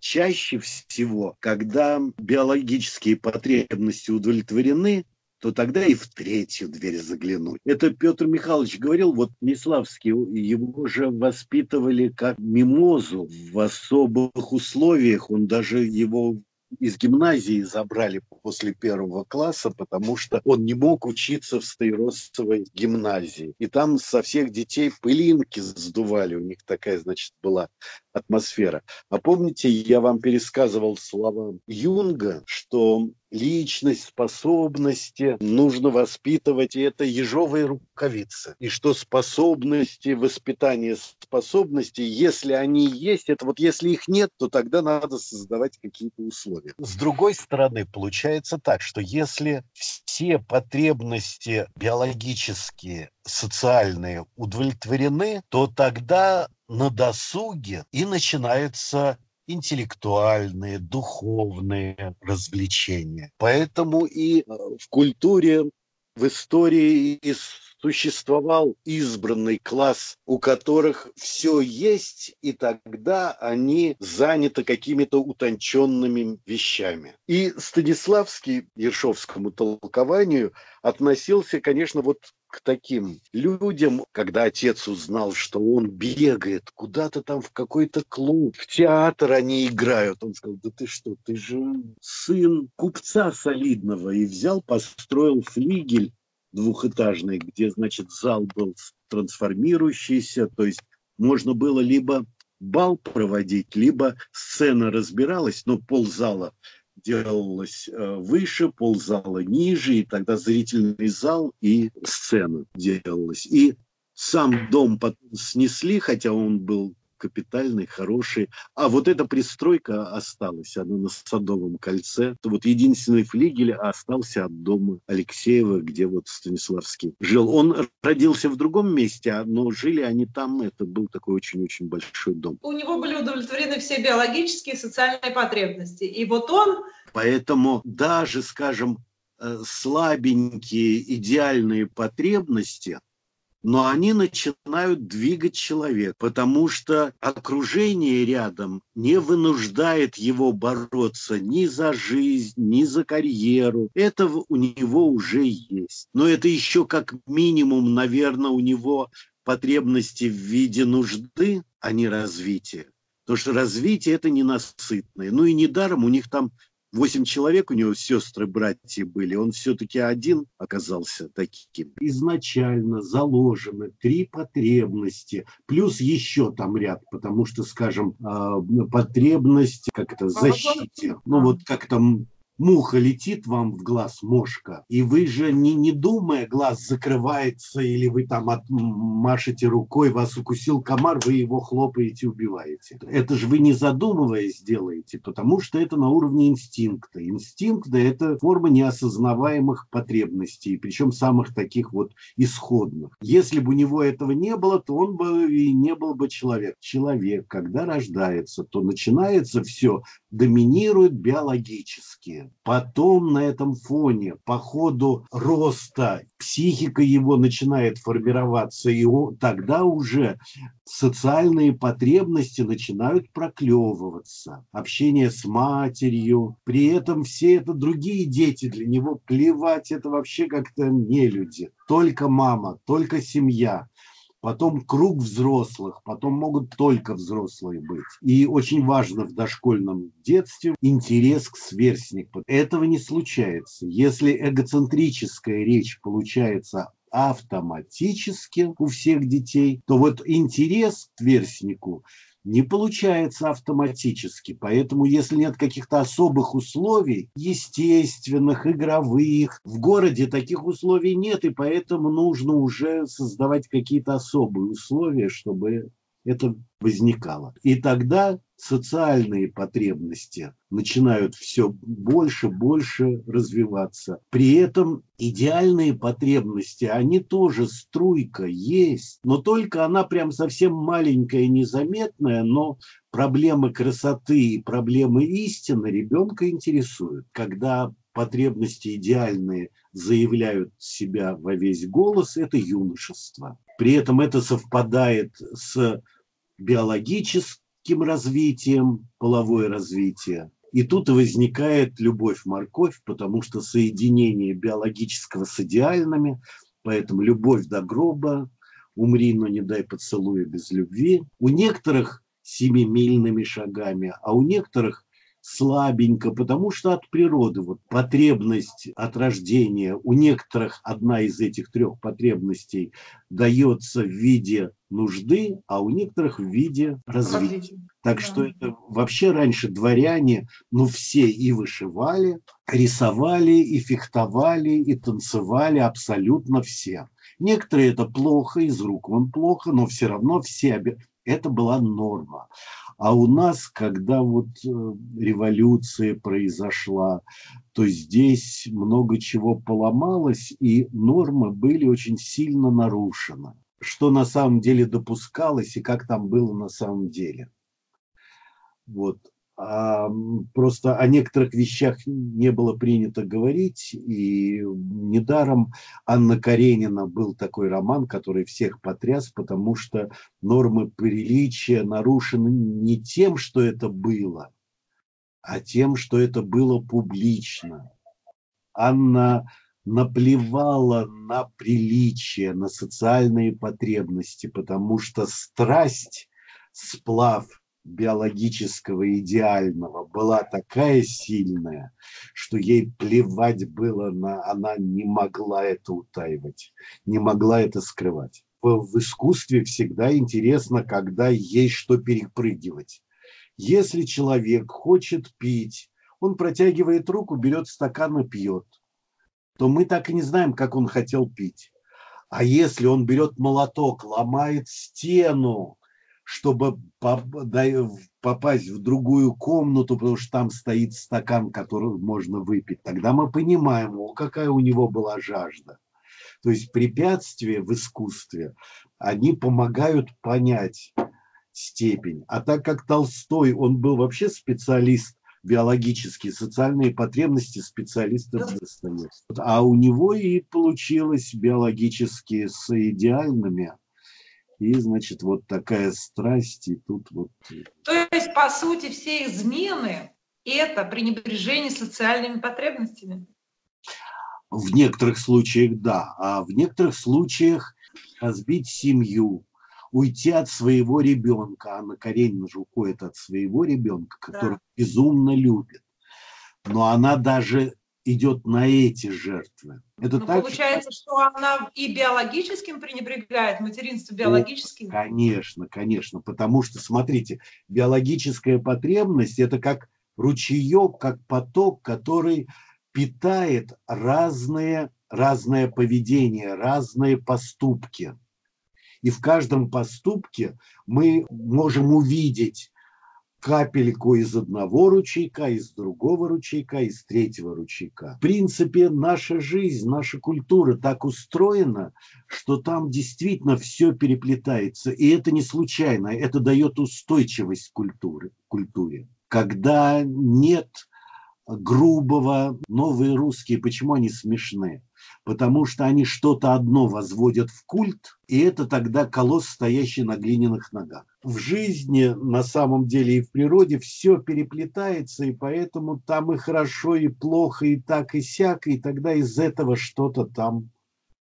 Чаще всего, когда биологические потребности удовлетворены, то тогда и в третью дверь заглянуть. Это Петр Михайлович говорил, вот Миславский, его же воспитывали как мимозу в особых условиях. Он даже его из гимназии забрали после первого класса, потому что он не мог учиться в Стаиросовой гимназии. И там со всех детей пылинки сдували, у них такая, значит, была атмосфера. А помните, я вам пересказывал слова Юнга, что личность, способности нужно воспитывать, и это ежовые рукавицы. И что способности, воспитание способностей, если они есть, это вот если их нет, то тогда надо создавать какие-то условия. С другой стороны, получается так, что если все потребности биологические, социальные удовлетворены, то тогда на досуге и начинаются интеллектуальные, духовные развлечения. Поэтому и э, в культуре, в истории и существовал избранный класс, у которых все есть, и тогда они заняты какими-то утонченными вещами. И Станиславский Ершовскому толкованию относился, конечно, вот к таким людям, когда отец узнал, что он бегает куда-то там в какой-то клуб, в театр они играют, он сказал, да ты что, ты же сын купца солидного, и взял, построил флигель двухэтажный, где, значит, зал был трансформирующийся, то есть можно было либо бал проводить, либо сцена разбиралась, но ползала делалось э, выше, ползала ниже, и тогда зрительный зал и сцена делалась. И сам дом снесли, хотя он был капитальный, хороший. А вот эта пристройка осталась, она на Садовом кольце. Вот единственный флигель остался от дома Алексеева, где вот Станиславский жил. Он родился в другом месте, но жили они там. Это был такой очень-очень большой дом. У него были удовлетворены все биологические и социальные потребности. И вот он... Поэтому даже, скажем, э, слабенькие идеальные потребности – но они начинают двигать человека, потому что окружение рядом не вынуждает его бороться ни за жизнь, ни за карьеру. Это у него уже есть. Но это еще как минимум, наверное, у него потребности в виде нужды, а не развития. Потому что развитие – это ненасытное. Ну и недаром у них там Восемь человек у него сестры, братья были, он все-таки один оказался таким. Изначально заложено три потребности, плюс еще там ряд, потому что, скажем, а, потребность, как это, защите. Ну вот как там муха летит вам в глаз, мошка, и вы же не, не думая, глаз закрывается, или вы там от, машете рукой, вас укусил комар, вы его хлопаете, убиваете. Это же вы не задумываясь делаете, потому что это на уровне инстинкта. Инстинкт да, – это форма неосознаваемых потребностей, причем самых таких вот исходных. Если бы у него этого не было, то он бы и не был бы человек. Человек, когда рождается, то начинается все, доминирует биологически Потом на этом фоне по ходу роста психика его начинает формироваться, и тогда уже социальные потребности начинают проклевываться. Общение с матерью. При этом все это другие дети, для него плевать, это вообще как-то не люди. Только мама, только семья потом круг взрослых, потом могут только взрослые быть. И очень важно в дошкольном детстве интерес к сверстнику. Этого не случается. Если эгоцентрическая речь получается автоматически у всех детей, то вот интерес к сверстнику не получается автоматически. Поэтому, если нет каких-то особых условий, естественных, игровых, в городе таких условий нет, и поэтому нужно уже создавать какие-то особые условия, чтобы это возникало. И тогда социальные потребности начинают все больше, больше развиваться. При этом идеальные потребности, они тоже струйка есть, но только она прям совсем маленькая, незаметная, но проблемы красоты и проблемы истины ребенка интересуют. Когда потребности идеальные заявляют себя во весь голос, это юношество. При этом это совпадает с биологическим развитием, половое развитие. И тут возникает любовь-морковь, потому что соединение биологического с идеальными, поэтому любовь до гроба, умри, но не дай поцелуя без любви. У некоторых семимильными шагами, а у некоторых слабенько, потому что от природы вот потребность от рождения у некоторых одна из этих трех потребностей дается в виде нужды, а у некоторых в виде развития. Так да. что это вообще раньше дворяне, ну все и вышивали, рисовали, и фехтовали, и танцевали абсолютно все. Некоторые это плохо, из рук вон плохо, но все равно все это была норма. А у нас, когда вот э, революция произошла, то здесь много чего поломалось, и нормы были очень сильно нарушены. Что на самом деле допускалось и как там было на самом деле. Вот. А, просто о некоторых вещах не было принято говорить, и недаром Анна Каренина был такой роман, который всех потряс, потому что нормы приличия нарушены не тем, что это было, а тем, что это было публично. Анна наплевала на приличие, на социальные потребности, потому что страсть, сплав – биологического идеального была такая сильная, что ей плевать было на... Она не могла это утаивать, не могла это скрывать. В, в искусстве всегда интересно, когда есть что перепрыгивать. Если человек хочет пить, он протягивает руку, берет стакан и пьет, то мы так и не знаем, как он хотел пить. А если он берет молоток, ломает стену, чтобы попасть в другую комнату, потому что там стоит стакан, который можно выпить. Тогда мы понимаем, какая у него была жажда. То есть препятствия в искусстве, они помогают понять степень. А так как Толстой, он был вообще специалист биологические, социальные потребности специалистов Достоевского. А у него и получилось биологические с идеальными и, значит, вот такая страсть, и тут вот... Э, То есть, по сути, все измены – это пренебрежение социальными потребностями? В некоторых случаях да, а в некоторых случаях разбить семью, уйти от своего ребенка. Анна Каренина же уходит от своего ребенка, который да. безумно любит. Но она даже идет на эти жертвы. Это ну, так, получается, что она и биологическим пренебрегает, материнство биологическим? конечно, конечно, потому что, смотрите, биологическая потребность – это как ручеек, как поток, который питает разные, разное поведение, разные поступки. И в каждом поступке мы можем увидеть капельку из одного ручейка, из другого ручейка, из третьего ручейка. В принципе, наша жизнь, наша культура так устроена, что там действительно все переплетается. И это не случайно, это дает устойчивость культуры, культуре. Когда нет грубого, новые русские, почему они смешные? Потому что они что-то одно возводят в культ, и это тогда колосс, стоящий на глиняных ногах. В жизни, на самом деле, и в природе все переплетается, и поэтому там и хорошо, и плохо, и так, и сяк, и тогда из этого что-то там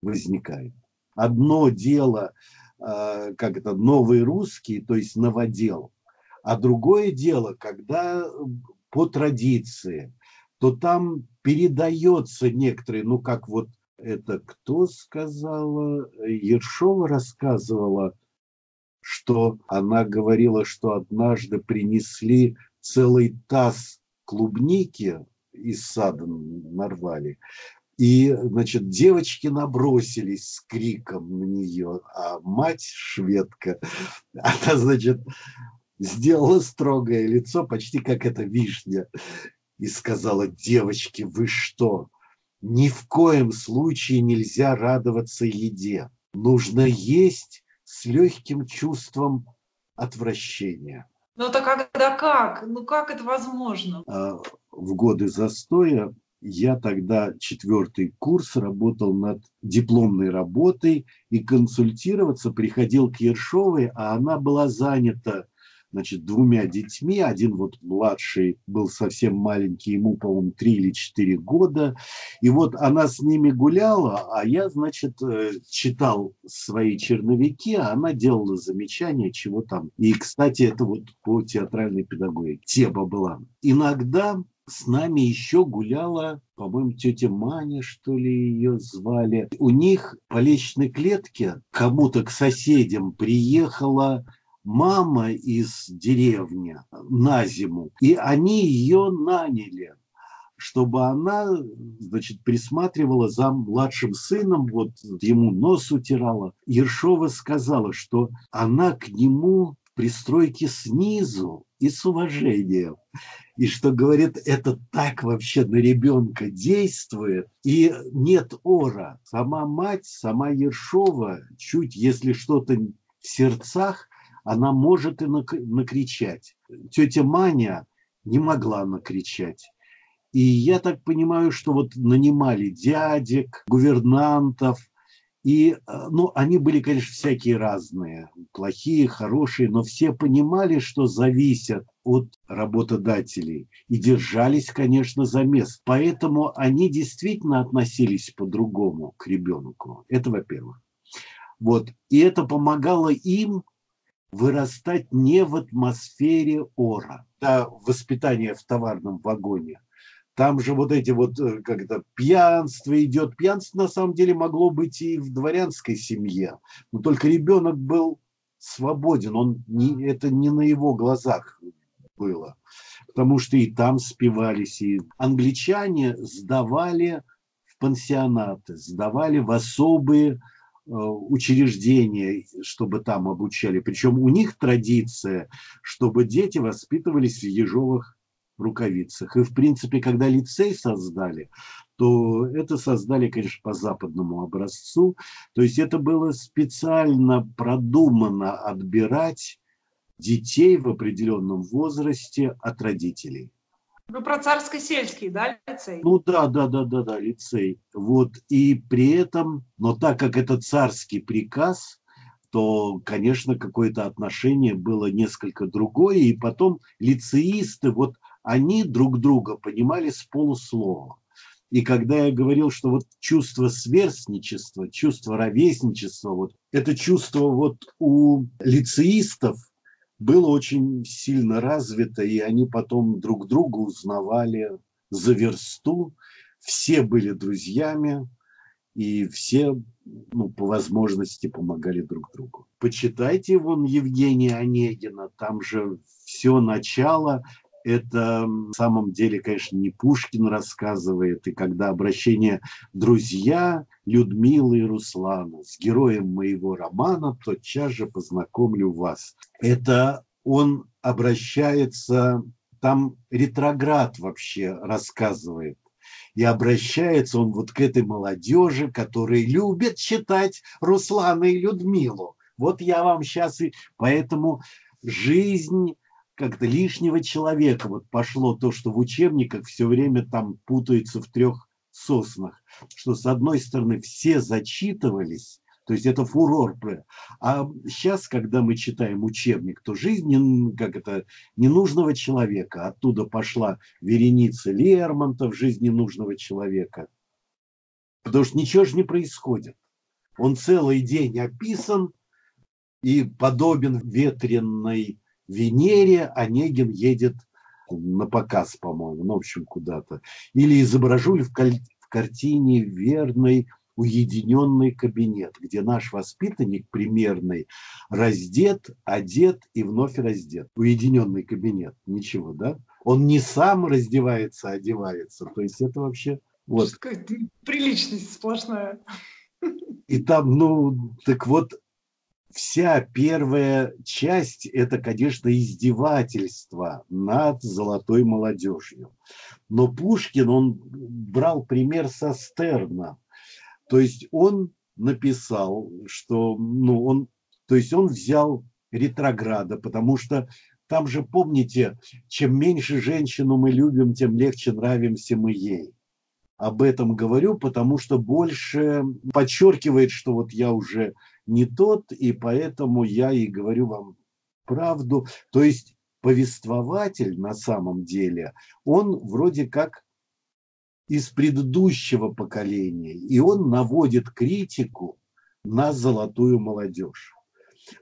возникает. Одно дело, а, как это, новый русский, то есть новодел, а другое дело, когда по традиции, то там передается некоторые, ну как вот это кто сказала? Ершова рассказывала, что она говорила, что однажды принесли целый таз клубники из сада нарвали. И, значит, девочки набросились с криком на нее, а мать шведка, она, значит, сделала строгое лицо, почти как эта вишня, и сказала, девочки, вы что, ни в коем случае нельзя радоваться еде. Нужно есть с легким чувством отвращения. Ну то когда как? Ну как это возможно? А, в годы застоя я тогда четвертый курс работал над дипломной работой и консультироваться приходил к Ершовой, а она была занята значит, двумя детьми. Один вот младший был совсем маленький, ему, по-моему, три или четыре года. И вот она с ними гуляла, а я, значит, э, читал свои черновики, а она делала замечания, чего там. И, кстати, это вот по театральной педагогике тема была. Иногда с нами еще гуляла, по-моему, тетя Маня, что ли, ее звали. У них по лестничной клетке кому-то к соседям приехала мама из деревни на зиму, и они ее наняли чтобы она, значит, присматривала за младшим сыном, вот ему нос утирала. Ершова сказала, что она к нему в пристройке снизу и с уважением. И что, говорит, это так вообще на ребенка действует. И нет ора. Сама мать, сама Ершова, чуть, если что-то в сердцах, она может и накричать. Тетя Маня не могла накричать. И я так понимаю, что вот нанимали дядек, гувернантов, и, э, ну, они были, конечно, всякие разные, плохие, хорошие, но все понимали, что зависят от работодателей и держались, конечно, за место. Поэтому они действительно относились по-другому к ребенку. Это во-первых. Вот. И это помогало им вырастать не в атмосфере ора. Да, воспитание в товарном вагоне. Там же вот эти вот, э, как это, пьянство идет. Пьянство на самом деле могло быть и в дворянской семье. Но только ребенок был свободен. Он не, это не на его глазах было. Потому что и там спивались. И англичане сдавали в пансионаты, сдавали в особые учреждения, чтобы там обучали. Причем у них традиция, чтобы дети воспитывались в ежовых рукавицах. И, в принципе, когда лицей создали, то это создали, конечно, по западному образцу. То есть это было специально продумано отбирать детей в определенном возрасте от родителей. Ну, про царско-сельский, да, лицей? Ну да, да, да, да, да, лицей. Вот, и при этом, но так как это царский приказ, то, конечно, какое-то отношение было несколько другое, и потом лицеисты, вот они друг друга понимали с полуслова. И когда я говорил, что вот чувство сверстничества, чувство ровесничества, вот это чувство вот у лицеистов – было очень сильно развито, и они потом друг друга узнавали за версту. Все были друзьями, и все ну, по возможности помогали друг другу. Почитайте вон Евгения Онегина, там же все начало это в самом деле, конечно, не Пушкин рассказывает, и когда обращение «друзья Людмилы и Руслана с героем моего романа, тотчас же познакомлю вас». Это он обращается, там ретроград вообще рассказывает, и обращается он вот к этой молодежи, которые любят читать Руслана и Людмилу. Вот я вам сейчас и... Поэтому жизнь как-то лишнего человека. Вот пошло то, что в учебниках все время там путаются в трех соснах. Что с одной стороны все зачитывались, то есть это фурор. А сейчас, когда мы читаем учебник, то жизнь как это, ненужного человека. Оттуда пошла вереница Лермонтов, жизнь ненужного человека. Потому что ничего же не происходит. Он целый день описан и подобен ветренной Венере Онегин едет на показ, по-моему, ну, в общем, куда-то. Или изображу ли в, в картине верный уединенный кабинет, где наш воспитанник примерный раздет, одет и вновь раздет. Уединенный кабинет, ничего, да? Он не сам раздевается, а одевается. То есть это вообще... Вот. Приличность сплошная. И там, ну, так вот, вся первая часть – это, конечно, издевательство над золотой молодежью. Но Пушкин, он брал пример со Стерна. То есть он написал, что, ну, он, то есть он взял ретрограда, потому что там же, помните, чем меньше женщину мы любим, тем легче нравимся мы ей. Об этом говорю, потому что больше подчеркивает, что вот я уже не тот, и поэтому я и говорю вам правду. То есть повествователь на самом деле, он вроде как из предыдущего поколения, и он наводит критику на золотую молодежь.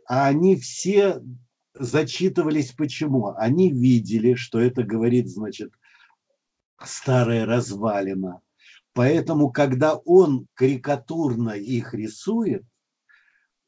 А они все зачитывались почему? Они видели, что это говорит, значит, старая развалина. Поэтому, когда он карикатурно их рисует,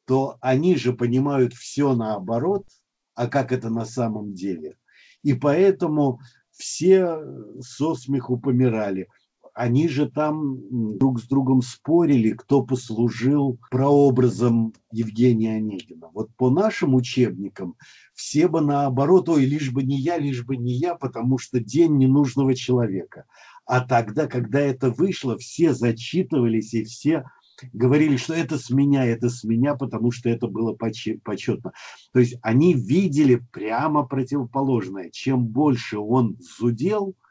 то они же понимают все наоборот, а как это на самом деле. И поэтому все со смеху помирали они же там друг с другом спорили, кто послужил прообразом Евгения Онегина. Вот по нашим учебникам все бы наоборот, ой, лишь бы не я, лишь бы не я, потому что день ненужного человека. А тогда, когда это вышло, все зачитывались и все говорили, что это с меня, это с меня, потому что это было почетно. То есть они видели прямо противоположное. Чем больше он зудел –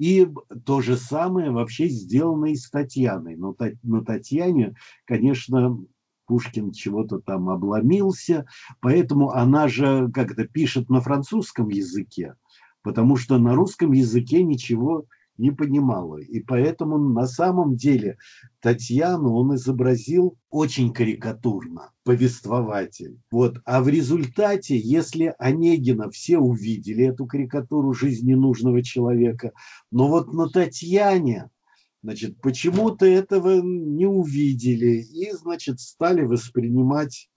и то же самое вообще сделано и с Татьяной. Но на Татьяне, конечно, Пушкин чего-то там обломился, поэтому она же как-то пишет на французском языке, потому что на русском языке ничего не понимала. И поэтому на самом деле Татьяну он изобразил очень карикатурно, повествователь. Вот. А в результате, если Онегина все увидели эту карикатуру жизни нужного человека, но вот на Татьяне Значит, почему-то этого не увидели и, значит, стали воспринимать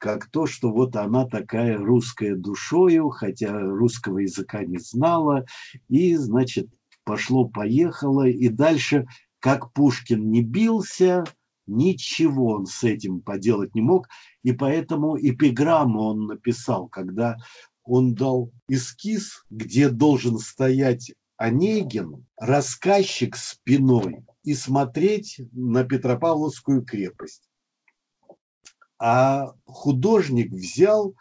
как то, что вот она такая русская душою, хотя русского языка не знала, и, значит, пошло-поехало, и дальше, как Пушкин не бился, ничего он с этим поделать не мог, и поэтому эпиграмму он написал, когда он дал эскиз, где должен стоять Онегин, рассказчик спиной и смотреть на Петропавловскую крепость. А художник взял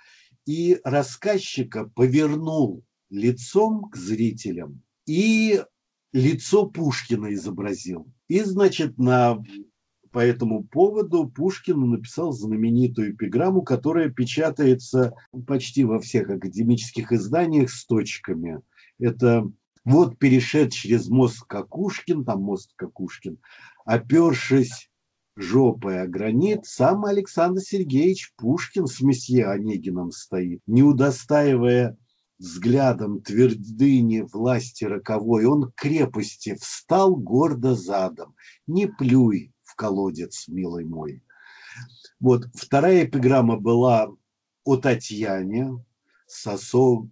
и рассказчика повернул лицом к зрителям и лицо Пушкина изобразил. И, значит, на, по этому поводу Пушкин написал знаменитую эпиграмму, которая печатается почти во всех академических изданиях с точками. Это вот перешед через мост Какушкин, там мост Какушкин, опершись жопой о гранит, сам Александр Сергеевич Пушкин с месье Онегином стоит, не удостаивая взглядом твердыни власти роковой, он крепости встал гордо задом. Не плюй в колодец, милый мой. Вот вторая эпиграмма была о Татьяне. Сосо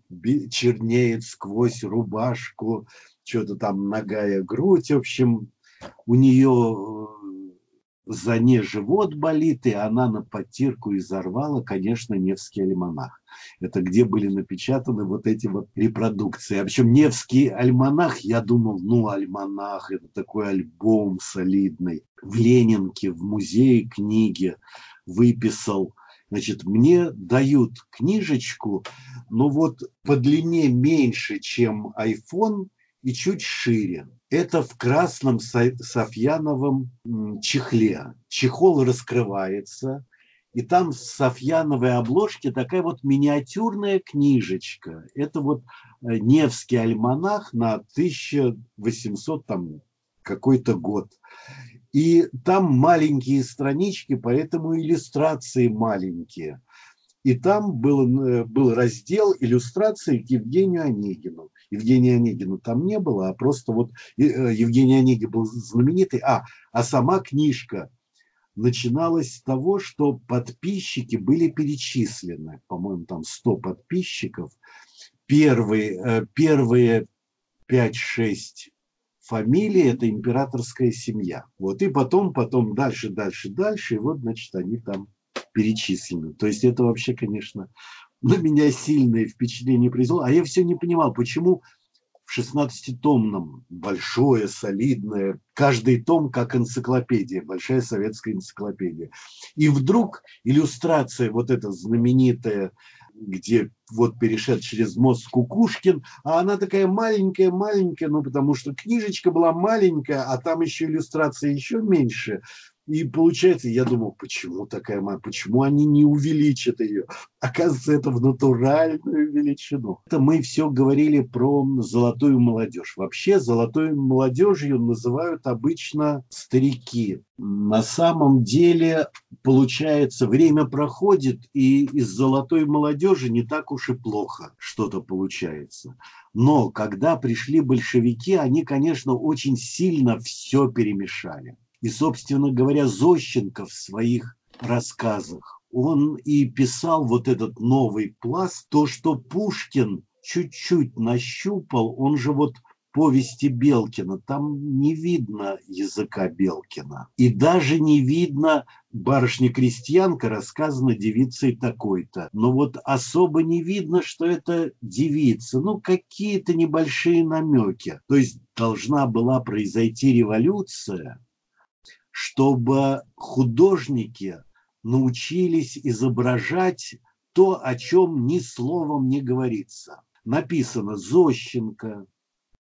чернеет сквозь рубашку, что-то там ногая грудь. В общем, у нее за не живот болит, и она на подтирку изорвала, конечно, Невский альманах. Это где были напечатаны вот эти вот репродукции. Причем Невский альманах, я думал, ну, альманах, это такой альбом солидный. В Ленинке, в музее книги выписал Значит, мне дают книжечку, но вот по длине меньше, чем iPhone, и чуть шире. Это в красном софьяновом чехле. Чехол раскрывается, и там в софьяновой обложке такая вот миниатюрная книжечка. Это вот э, Невский альманах на 1800 там какой-то год. И там маленькие странички, поэтому иллюстрации маленькие. И там был, э, был раздел иллюстрации к Евгению Онегину. Евгения Онегина там не было, а просто вот э, Евгений Онегин был знаменитый. А, а сама книжка начиналась с того, что подписчики были перечислены. По-моему, там 100 подписчиков. Первые, э, первые 5-6 фамилии – это императорская семья. Вот, и потом, потом дальше, дальше, дальше, и вот, значит, они там перечислены. То есть это вообще, конечно, на меня сильное впечатление произвело. А я все не понимал, почему в 16-томном, большое, солидное, каждый том как энциклопедия, большая советская энциклопедия. И вдруг иллюстрация вот эта знаменитая, где вот перешед через мост Кукушкин, а она такая маленькая-маленькая, ну потому что книжечка была маленькая, а там еще иллюстрация еще меньше. И получается, я думал, почему такая мать, почему они не увеличат ее? Оказывается, это в натуральную величину. Это мы все говорили про золотую молодежь. Вообще золотой молодежью называют обычно старики. На самом деле, получается, время проходит, и из золотой молодежи не так уж и плохо что-то получается. Но когда пришли большевики, они, конечно, очень сильно все перемешали. И, собственно говоря, Зощенко в своих рассказах, он и писал вот этот новый пласт, то, что Пушкин чуть-чуть нащупал, он же вот повести Белкина, там не видно языка Белкина. И даже не видно барышня-крестьянка рассказана девицей такой-то. Но вот особо не видно, что это девица. Ну, какие-то небольшие намеки. То есть должна была произойти революция, чтобы художники научились изображать то, о чем ни словом не говорится. Написано Зощенко,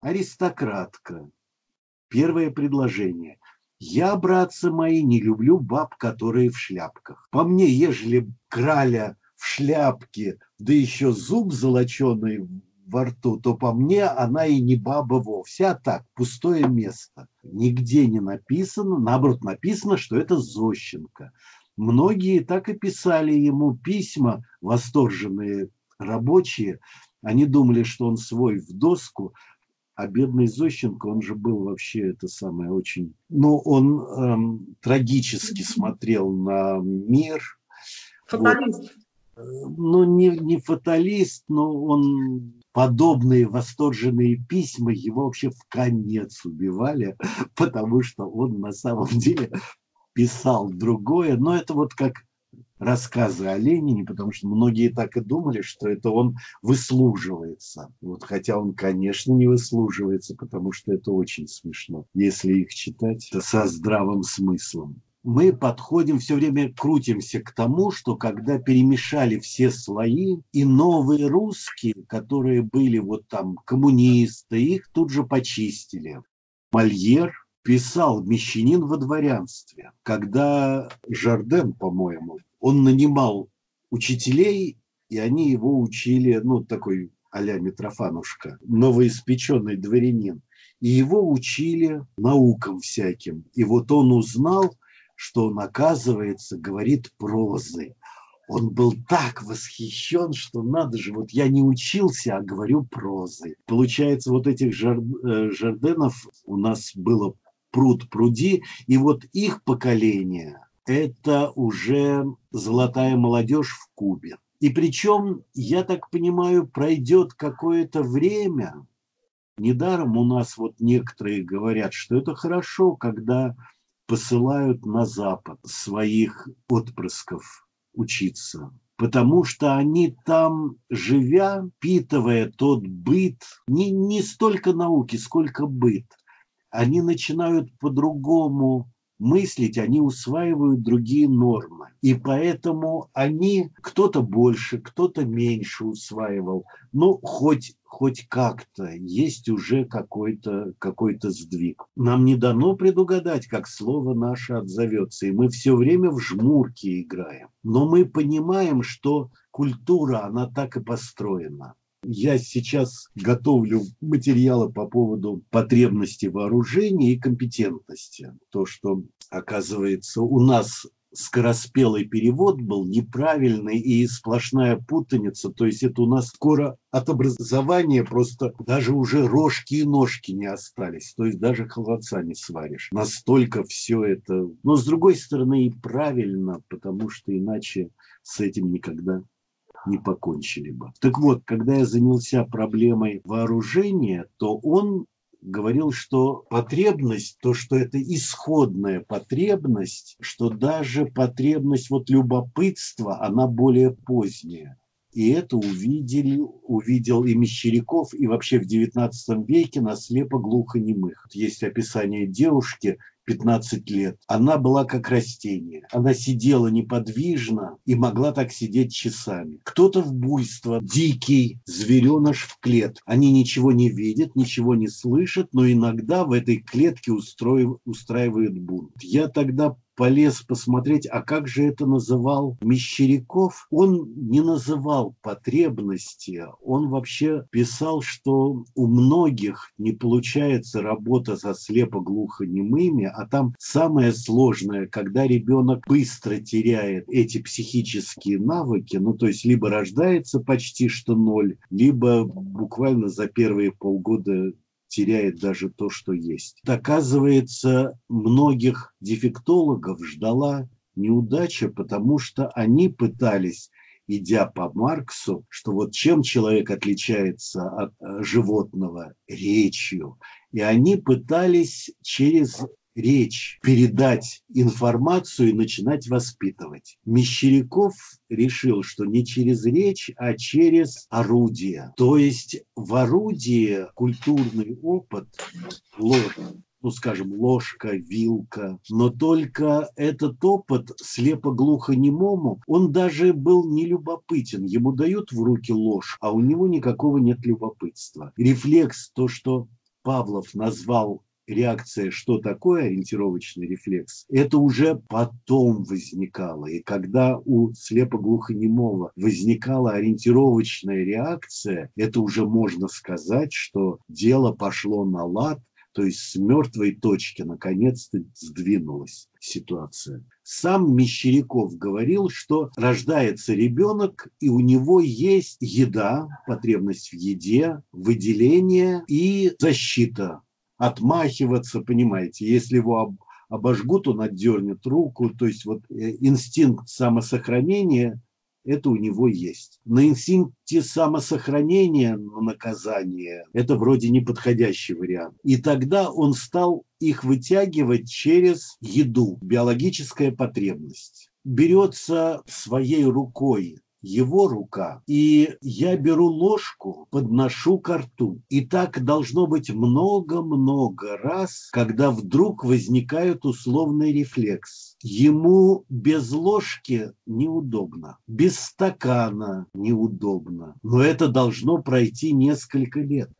аристократка. Первое предложение. Я, братцы мои, не люблю баб, которые в шляпках. По мне, ежели краля в шляпке, да еще зуб золоченый во рту, то по мне она и не баба вовсе, а так, пустое место. Нигде не написано, наоборот, написано, что это Зощенко. Многие так и писали ему письма, восторженные рабочие. Они думали, что он свой в доску, а бедный Зощенко, он же был вообще это самое очень... Ну, он эм, трагически смотрел на мир. Фаталист. Вот. Ну, не, не фаталист, но он подобные восторженные письма его вообще в конец убивали, потому что он на самом деле писал другое. Но это вот как рассказы о Ленине, потому что многие так и думали, что это он выслуживается. Вот, хотя он, конечно, не выслуживается, потому что это очень смешно, если их читать со здравым смыслом мы подходим, все время крутимся к тому, что когда перемешали все слои, и новые русские, которые были вот там коммунисты, их тут же почистили. Мольер писал «Мещанин во дворянстве», когда Жарден, по-моему, он нанимал учителей, и они его учили, ну, такой а-ля Митрофанушка, новоиспеченный дворянин. И его учили наукам всяким. И вот он узнал, что он, оказывается, говорит прозой. Он был так восхищен, что надо же, вот я не учился, а говорю прозой. Получается, вот этих жар, э, жарденов у нас было пруд пруди, и вот их поколение – это уже золотая молодежь в Кубе. И причем, я так понимаю, пройдет какое-то время, недаром у нас вот некоторые говорят, что это хорошо, когда посылают на Запад своих отпрысков учиться, потому что они там, живя, впитывая тот быт, не, не столько науки, сколько быт, они начинают по-другому мыслить, они усваивают другие нормы. И поэтому они, кто-то больше, кто-то меньше усваивал. Но хоть, хоть как-то есть уже какой-то какой сдвиг. Нам не дано предугадать, как слово наше отзовется. И мы все время в жмурке играем. Но мы понимаем, что культура, она так и построена. Я сейчас готовлю материалы по поводу потребности вооружения и компетентности. То, что, оказывается, у нас скороспелый перевод был неправильный и сплошная путаница. То есть это у нас скоро от образования просто даже уже рожки и ножки не остались. То есть даже холодца не сваришь. Настолько все это... Но с другой стороны и правильно, потому что иначе с этим никогда не покончили бы. Так вот, когда я занялся проблемой вооружения, то он говорил, что потребность, то, что это исходная потребность, что даже потребность вот любопытства, она более поздняя. И это увидели, увидел и Мещеряков, и вообще в XIX веке на слепо-глухонемых. Есть описание девушки, 15 лет. Она была как растение. Она сидела неподвижно и могла так сидеть часами. Кто-то в буйство, дикий звереныш в клет. Они ничего не видят, ничего не слышат, но иногда в этой клетке устроив, устраивают бунт. Я тогда полез посмотреть, а как же это называл Мещеряков. Он не называл потребности, он вообще писал, что у многих не получается работа со слепо-глухонемыми, а там самое сложное, когда ребенок быстро теряет эти психические навыки, ну то есть либо рождается почти что ноль, либо буквально за первые полгода теряет даже то, что есть. Оказывается, многих дефектологов ждала неудача, потому что они пытались идя по Марксу, что вот чем человек отличается от э, животного речью. И они пытались через речь, передать информацию и начинать воспитывать. Мещеряков решил, что не через речь, а через орудие. То есть в орудии культурный опыт, ложь, ну, скажем, ложка, вилка. Но только этот опыт слепо-глухонемому, он даже был не любопытен. Ему дают в руки ложь, а у него никакого нет любопытства. Рефлекс, то, что Павлов назвал реакция, что такое ориентировочный рефлекс, это уже потом возникало. И когда у слепоглухонемого возникала ориентировочная реакция, это уже можно сказать, что дело пошло на лад, то есть с мертвой точки наконец-то сдвинулась ситуация. Сам Мещеряков говорил, что рождается ребенок, и у него есть еда, потребность в еде, выделение и защита отмахиваться, понимаете. Если его об, обожгут, он отдернет руку. То есть вот э, инстинкт самосохранения это у него есть. На инстинкте самосохранения, на наказание, это вроде неподходящий вариант. И тогда он стал их вытягивать через еду, биологическая потребность. Берется своей рукой его рука. И я беру ложку, подношу к рту. И так должно быть много-много раз, когда вдруг возникает условный рефлекс. Ему без ложки неудобно, без стакана неудобно. Но это должно пройти несколько лет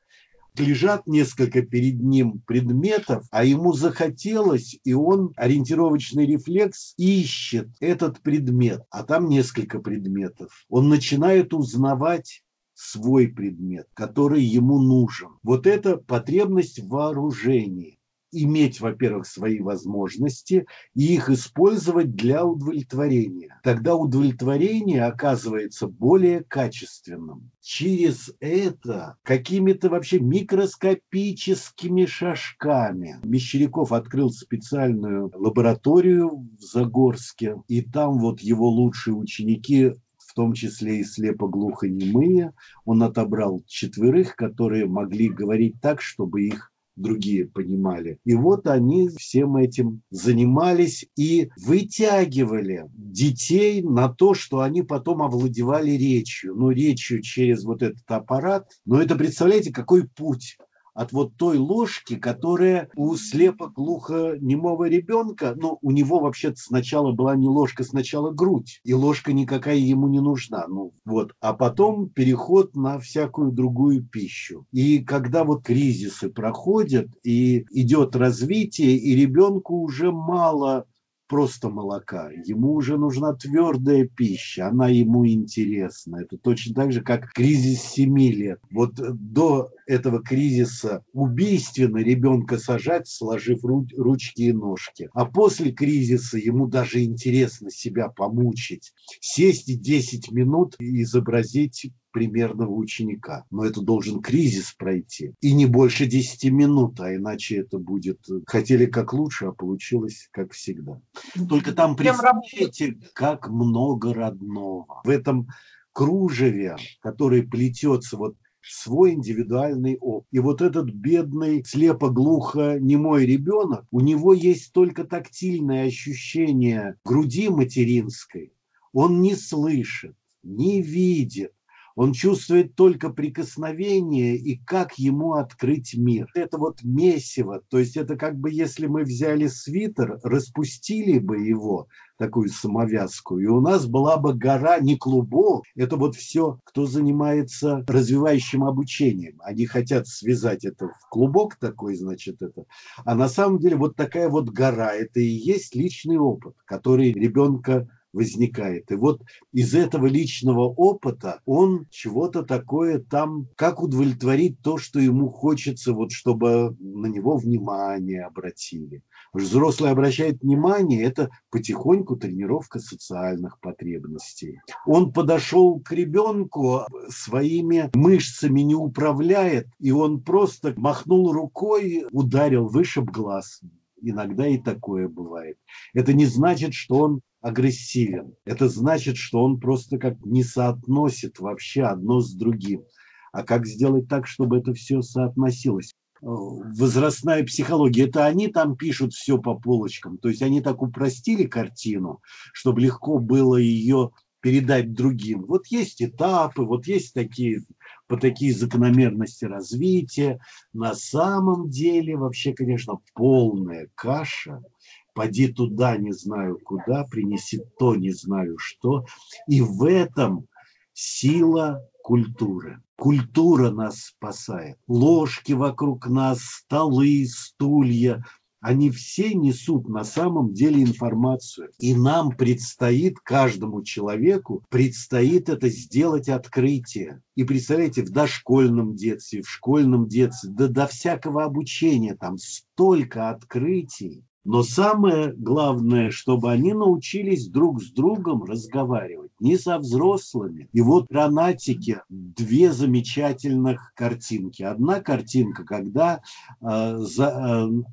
лежат несколько перед ним предметов, а ему захотелось, и он ориентировочный рефлекс ищет этот предмет, а там несколько предметов. Он начинает узнавать свой предмет, который ему нужен. Вот это потребность в вооружении иметь, во-первых, свои возможности и их использовать для удовлетворения. Тогда удовлетворение оказывается более качественным. Через это какими-то вообще микроскопическими шажками Мещеряков открыл специальную лабораторию в Загорске, и там вот его лучшие ученики в том числе и слепо-глухонемые. Он отобрал четверых, которые могли говорить так, чтобы их другие понимали. И вот они всем этим занимались и вытягивали детей на то, что они потом овладевали речью. Ну, речью через вот этот аппарат. Но это, представляете, какой путь? От вот той ложки, которая у слепо-глухо-немого ребенка, ну, у него вообще сначала была не ложка, сначала грудь, и ложка никакая ему не нужна, ну, вот, а потом переход на всякую другую пищу. И когда вот кризисы проходят, и идет развитие, и ребенку уже мало просто молока. Ему уже нужна твердая пища, она ему интересна. Это точно так же, как кризис 7 лет. Вот до этого кризиса убийственно ребенка сажать, сложив ручки и ножки. А после кризиса ему даже интересно себя помучить. Сесть и 10 минут и изобразить примерного ученика. Но это должен кризис пройти. И не больше 10 минут, а иначе это будет... Хотели как лучше, а получилось как всегда. Только там представляете, как много родного. В этом кружеве, который плетется вот свой индивидуальный опыт. И вот этот бедный, слепо-глухо немой ребенок, у него есть только тактильное ощущение груди материнской. Он не слышит, не видит, Он чувствует только прикосновение и как ему открыть мир. Это вот месиво, то есть это как бы если мы взяли свитер, распустили бы его, такую самовязку, и у нас была бы гора не клубов, это вот все, кто занимается развивающим обучением. Они хотят связать это в клубок такой, значит, это. А на самом деле вот такая вот гора, это и есть личный опыт, который ребенка возникает. И вот из этого личного опыта он чего-то такое там, как удовлетворить то, что ему хочется, вот чтобы на него внимание обратили. Взрослый обращает внимание, это потихоньку тренировка социальных потребностей. Он подошел к ребенку, своими мышцами не управляет, и он просто махнул рукой, ударил, вышиб глаз. Иногда и такое бывает. Это не значит, что он агрессивен. Это значит, что он просто как не соотносит вообще одно с другим. А как сделать так, чтобы это все соотносилось? возрастная психология, это они там пишут все по полочкам. То есть они так упростили картину, чтобы легко было ее передать другим. Вот есть этапы, вот есть такие, по такие закономерности развития. На самом деле вообще, конечно, полная каша – поди туда не знаю куда, принеси то не знаю что. И в этом сила культуры. Культура нас спасает. Ложки вокруг нас, столы, стулья, они все несут на самом деле информацию. И нам предстоит, каждому человеку, предстоит это сделать открытие. И представляете, в дошкольном детстве, в школьном детстве, да до всякого обучения, там столько открытий. Но самое главное, чтобы они научились друг с другом разговаривать, не со взрослыми. И вот гранатики две замечательных картинки. Одна картинка, когда э, за, э,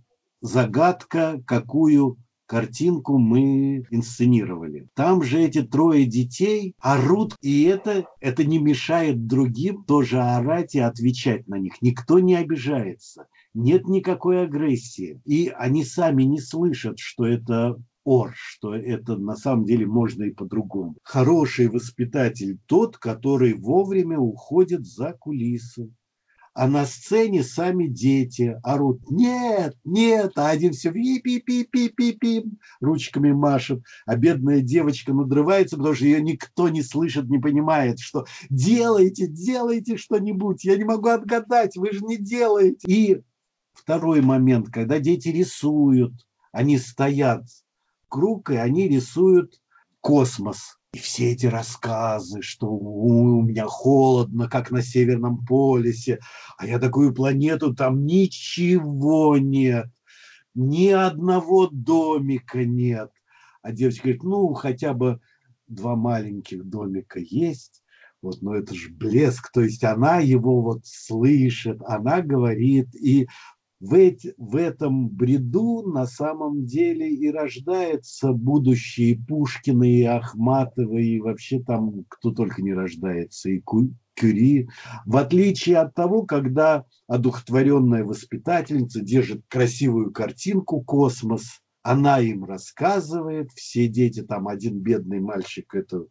загадка, какую картинку мы инсценировали. Там же эти трое детей орут, и это, это не мешает другим тоже орать и отвечать на них. Никто не обижается нет никакой агрессии. И они сами не слышат, что это ор, что это на самом деле можно и по-другому. Хороший воспитатель тот, который вовремя уходит за кулисы. А на сцене сами дети орут «нет, нет», а один все пи-пи-пи-пи-пи-пи, ручками машет, а бедная девочка надрывается, потому что ее никто не слышит, не понимает, что «делайте, делайте что-нибудь, я не могу отгадать, вы же не делаете». И Второй момент, когда дети рисуют, они стоят круг, и они рисуют космос. И все эти рассказы, что у меня холодно, как на Северном полюсе, а я такую планету, там ничего нет, ни одного домика нет. А девочка говорит, ну, хотя бы два маленьких домика есть, вот, но это же блеск, то есть она его вот слышит, она говорит, и в, эти, в этом бреду на самом деле и рождается будущее Пушкина, и Ахматова, и вообще там кто только не рождается, и Кюри. В отличие от того, когда одухотворенная воспитательница держит красивую картинку «Космос», она им рассказывает, все дети, там один бедный мальчик эту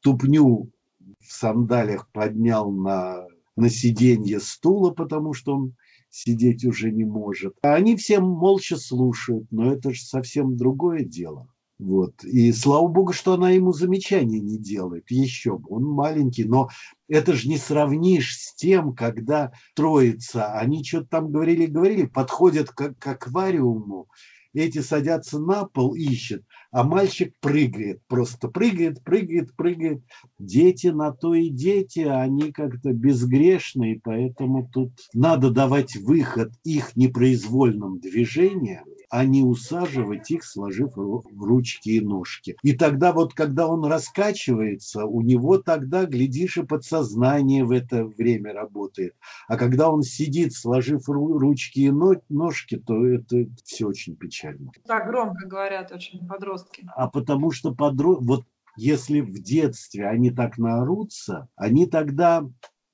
тупню в сандалях поднял на, на сиденье стула, потому что он сидеть уже не может. А они все молча слушают, но это же совсем другое дело. Вот. И слава богу, что она ему замечания не делает. Еще бы, он маленький, но это же не сравнишь с тем, когда троица, они что-то там говорили-говорили, подходят к, к аквариуму, эти садятся на пол, ищут, а мальчик прыгает, просто прыгает, прыгает, прыгает. Дети на то и дети, они как-то безгрешные, поэтому тут надо давать выход их непроизвольным движениям, а не усаживать их, сложив ручки и ножки. И тогда вот, когда он раскачивается, у него тогда, глядишь, и подсознание в это время работает. А когда он сидит, сложив ручки и ножки, то это все очень печально. Так громко говорят очень подростки. А потому что подростки, вот если в детстве они так наорутся, они тогда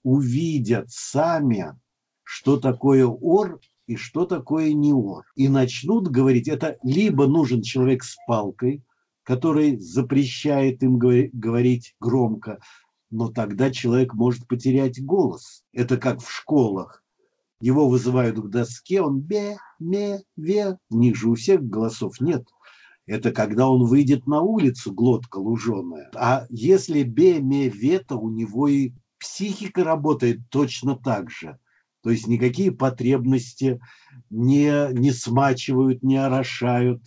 увидят сами, что такое ор и что такое неор. И начнут говорить, это либо нужен человек с палкой, который запрещает им говорить громко, но тогда человек может потерять голос. Это как в школах. Его вызывают к доске, он бе, ме, ве. У них же у всех голосов нет. Это когда он выйдет на улицу, глотка луженая. А если бе, ме, ве, то у него и психика работает точно так же. То есть никакие потребности не, не смачивают, не орошают.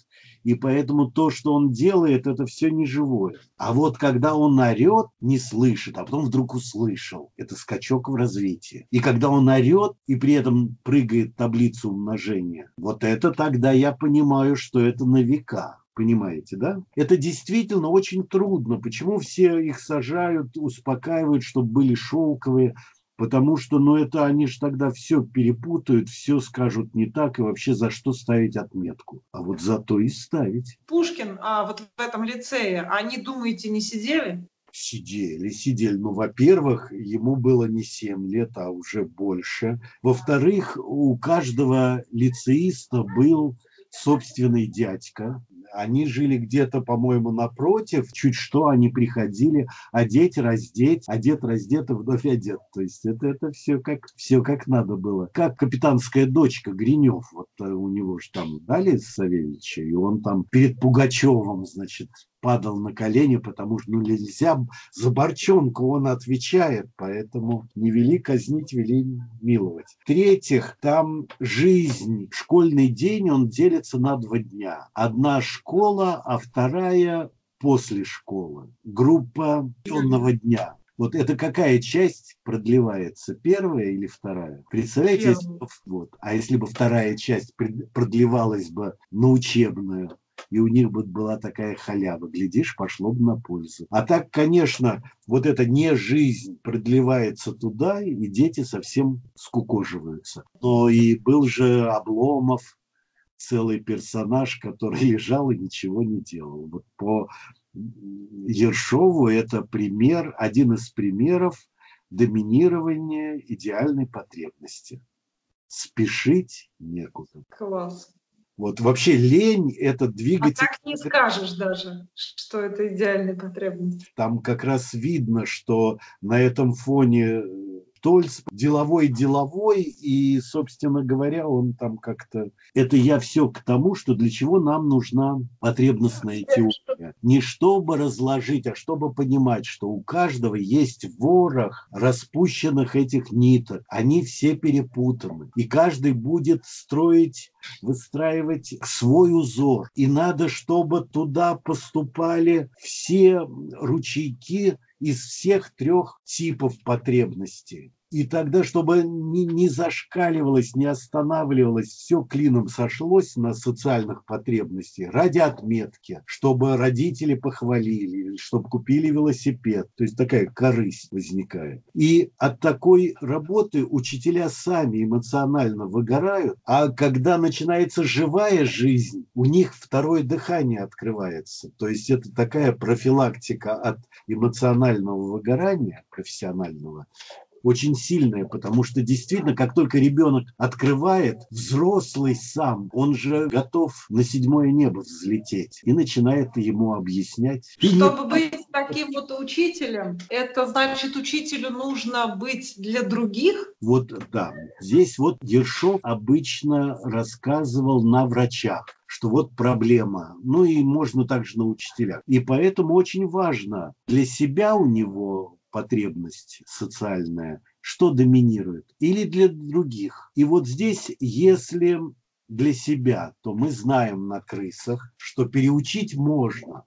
И поэтому то, что он делает, это все не живое. А вот когда он орет, не слышит, а потом вдруг услышал. Это скачок в развитии. И когда он орет и при этом прыгает таблицу умножения, вот это тогда я понимаю, что это на века. Понимаете, да? Это действительно очень трудно. Почему все их сажают, успокаивают, чтобы были шелковые? Потому что, ну, это они же тогда все перепутают, все скажут не так, и вообще за что ставить отметку. А вот за то и ставить. Пушкин, а вот в этом лицее, они, думаете, не сидели? Сидели, сидели. Ну, во-первых, ему было не 7 лет, а уже больше. Во-вторых, у каждого лицеиста был собственный дядька, они жили где-то, по-моему, напротив. Чуть что они приходили одеть, раздеть, одет, раздет и вновь одет. То есть это, это все, как, все как надо было. Как капитанская дочка Гринев. Вот э, у него же там дали Савельича, и он там перед Пугачевым, значит, падал на колени, потому что ну, нельзя за Борчонку, он отвечает, поэтому не вели казнить, вели миловать. В-третьих, там жизнь, школьный день, он делится на два дня. Одна школа, а вторая после школы. Группа сонного дня. Вот это какая часть продлевается, первая или вторая? Представляете, если бы, вот, а если бы вторая часть продлевалась бы на учебную, и у них бы была такая халява. Глядишь, пошло бы на пользу. А так, конечно, вот эта не жизнь продлевается туда, и дети совсем скукоживаются. Но и был же Обломов, целый персонаж, который лежал и ничего не делал. Вот по Ершову это пример, один из примеров доминирования идеальной потребности. Спешить некуда. Класс. Вот вообще лень – это двигатель. А так не скажешь даже, что это идеальная потребность. Там как раз видно, что на этом фоне Штольц, деловой-деловой, и, собственно говоря, он там как-то... Это я все к тому, что для чего нам нужна потребностная теория. Не чтобы разложить, а чтобы понимать, что у каждого есть ворох распущенных этих ниток. Они все перепутаны. И каждый будет строить, выстраивать свой узор. И надо, чтобы туда поступали все ручейки из всех трех типов потребностей. И тогда, чтобы не, не зашкаливалось, не останавливалось, все клином сошлось на социальных потребностях ради отметки, чтобы родители похвалили, чтобы купили велосипед. То есть такая корысть возникает. И от такой работы учителя сами эмоционально выгорают, а когда начинается живая жизнь, у них второе дыхание открывается. То есть это такая профилактика от эмоционального выгорания профессионального, очень сильное, потому что действительно, как только ребенок открывает, взрослый сам, он же готов на седьмое небо взлететь и начинает ему объяснять. Чтобы быть таким вот учителем, это значит, учителю нужно быть для других? Вот да. Здесь вот Ершов обычно рассказывал на врачах что вот проблема. Ну и можно также на учителях. И поэтому очень важно для себя у него потребность социальная, что доминирует, или для других. И вот здесь, если для себя, то мы знаем на крысах, что переучить можно,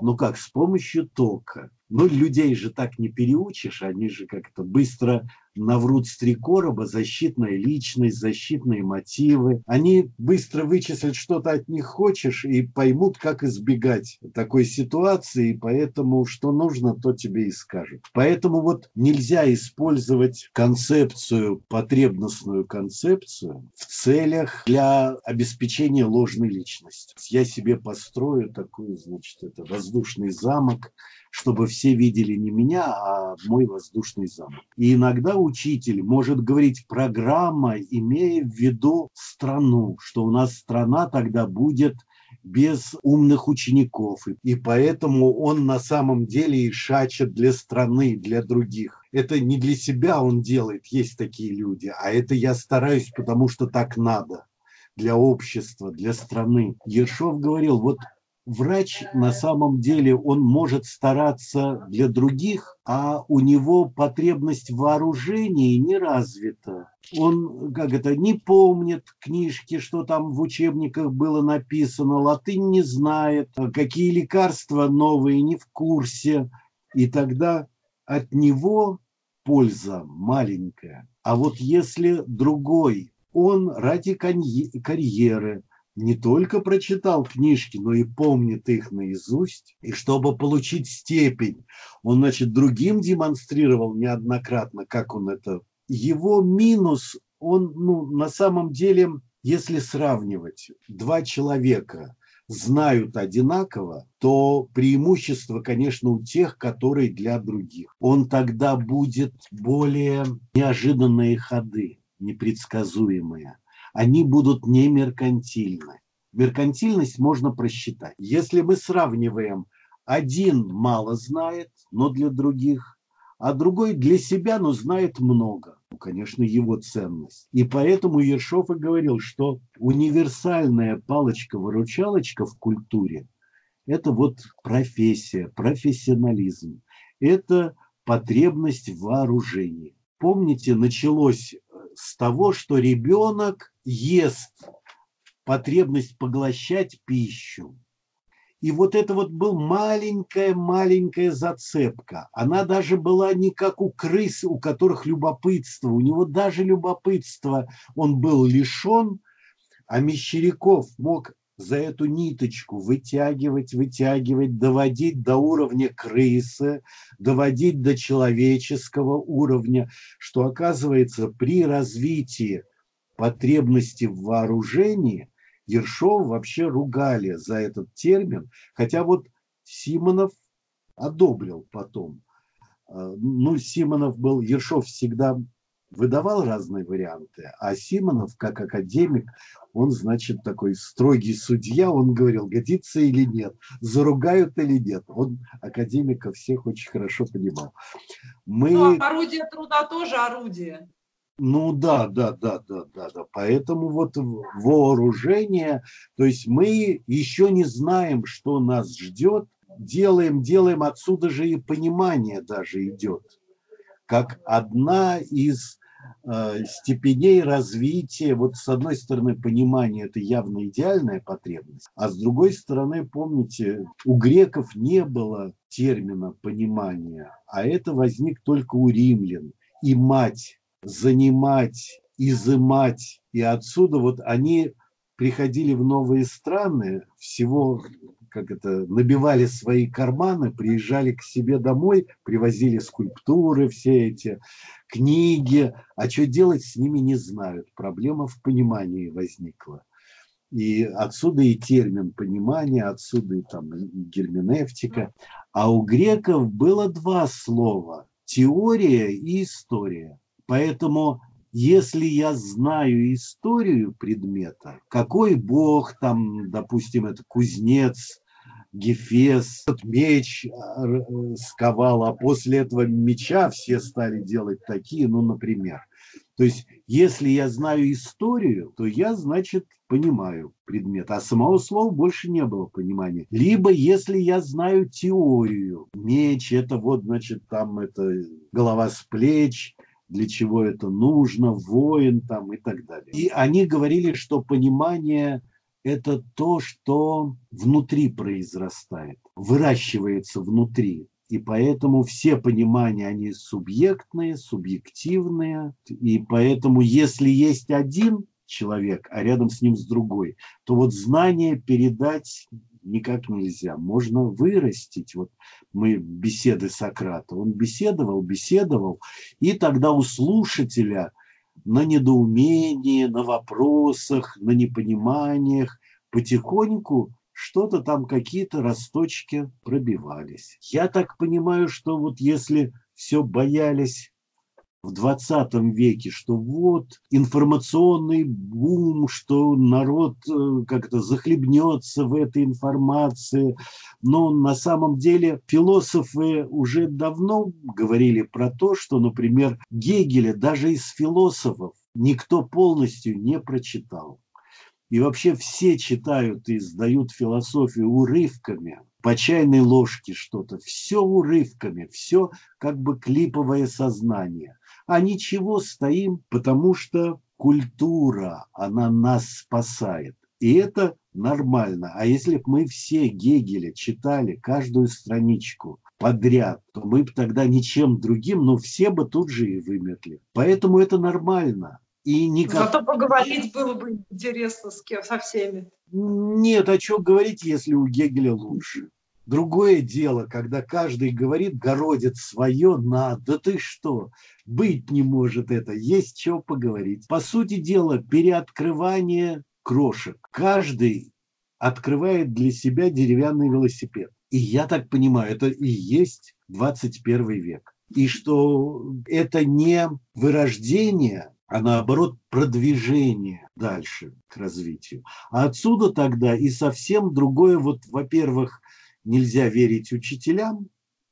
но как с помощью тока. Ну, людей же так не переучишь, они же как-то быстро наврут с три короба, защитная личность, защитные мотивы. Они быстро вычислят, что ты от них хочешь, и поймут, как избегать такой ситуации, и поэтому что нужно, то тебе и скажут. Поэтому вот нельзя использовать концепцию, потребностную концепцию в целях для обеспечения ложной личности. Я себе построю такой, значит, это воздушный замок, чтобы все видели не меня, а мой воздушный замок. И иногда учитель может говорить программа, имея в виду страну, что у нас страна тогда будет без умных учеников. И поэтому он на самом деле и шачет для страны, для других. Это не для себя он делает, есть такие люди, а это я стараюсь, потому что так надо для общества, для страны. Ершов говорил, вот врач на самом деле он может стараться для других, а у него потребность в вооружении не развита. Он, как это, не помнит книжки, что там в учебниках было написано, латынь не знает, какие лекарства новые не в курсе. И тогда от него польза маленькая. А вот если другой, он ради карьеры, не только прочитал книжки, но и помнит их наизусть. И чтобы получить степень, он, значит, другим демонстрировал неоднократно, как он это... Его минус, он, ну, на самом деле, если сравнивать два человека, знают одинаково, то преимущество, конечно, у тех, которые для других. Он тогда будет более неожиданные ходы, непредсказуемые они будут не меркантильны. Меркантильность можно просчитать. Если мы сравниваем, один мало знает, но для других, а другой для себя, но знает много. Ну, конечно, его ценность. И поэтому Ершов и говорил, что универсальная палочка-выручалочка в культуре – это вот профессия, профессионализм. Это потребность в вооружении. Помните, началось с того, что ребенок ест потребность поглощать пищу. И вот это вот был маленькая-маленькая зацепка. Она даже была не как у крыс, у которых любопытство. У него даже любопытство он был лишен, а Мещеряков мог за эту ниточку вытягивать, вытягивать, доводить до уровня крысы, доводить до человеческого уровня, что оказывается при развитии потребности в вооружении Ершов вообще ругали за этот термин, хотя вот Симонов одобрил потом. А, ну, Симонов был, Ершов всегда выдавал разные варианты, а Симонов, как академик, он, значит, такой строгий судья, он говорил, годится или нет, заругают или нет. Он академика всех очень хорошо понимал. Мы... Ну, а орудие труда тоже орудие. Ну да, да, да, да, да, да. Поэтому вот вооружение, то есть мы еще не знаем, что нас ждет, делаем, делаем, отсюда же и понимание даже идет, как одна из э, степеней развития, вот с одной стороны понимание это явно идеальная потребность, а с другой стороны, помните, у греков не было термина понимания, а это возник только у римлян. И мать занимать, изымать. И отсюда вот они приходили в новые страны, всего как это, набивали свои карманы, приезжали к себе домой, привозили скульптуры все эти, книги, а что делать с ними не знают. Проблема в понимании возникла. И отсюда и термин понимания, отсюда и там герменевтика. А у греков было два слова – теория и история. Поэтому если я знаю историю предмета, какой бог там, допустим, это кузнец, Гефес, меч э, сковал, а после этого меча все стали делать такие, ну, например. То есть, если я знаю историю, то я, значит, понимаю предмет, а самого слова больше не было понимания. Либо, если я знаю теорию, меч, это вот, значит, там это голова с плеч, для чего это нужно, воин там и так далее. И они говорили, что понимание – это то, что внутри произрастает, выращивается внутри. И поэтому все понимания, они субъектные, субъективные. И поэтому, если есть один человек, а рядом с ним с другой, то вот знание передать никак нельзя. Можно вырастить. Вот мы беседы Сократа. Он беседовал, беседовал, и тогда у слушателя на недоумении, на вопросах, на непониманиях потихоньку что-то там какие-то росточки пробивались. Я так понимаю, что вот если все боялись в 20 веке, что вот информационный бум, что народ э, как-то захлебнется в этой информации. Но на самом деле философы уже давно говорили про то, что, например, Гегеля даже из философов никто полностью не прочитал. И вообще все читают и сдают философию урывками, по чайной ложке что-то, все урывками, все как бы клиповое сознание. А ничего, стоим, потому что культура, она нас спасает. И это нормально. А если бы мы все Гегеля читали каждую страничку подряд, то мы бы тогда ничем другим, но все бы тут же и вымерли. Поэтому это нормально. И никак... Зато поговорить было бы интересно с кем, со всеми. Нет, о чем говорить, если у Гегеля лучше. Другое дело, когда каждый говорит, городит свое, на, да ты что, быть не может это, есть что поговорить. По сути дела, переоткрывание крошек. Каждый открывает для себя деревянный велосипед. И я так понимаю, это и есть 21 век. И что это не вырождение а наоборот продвижение дальше к развитию. А отсюда тогда и совсем другое, вот, во-первых, нельзя верить учителям,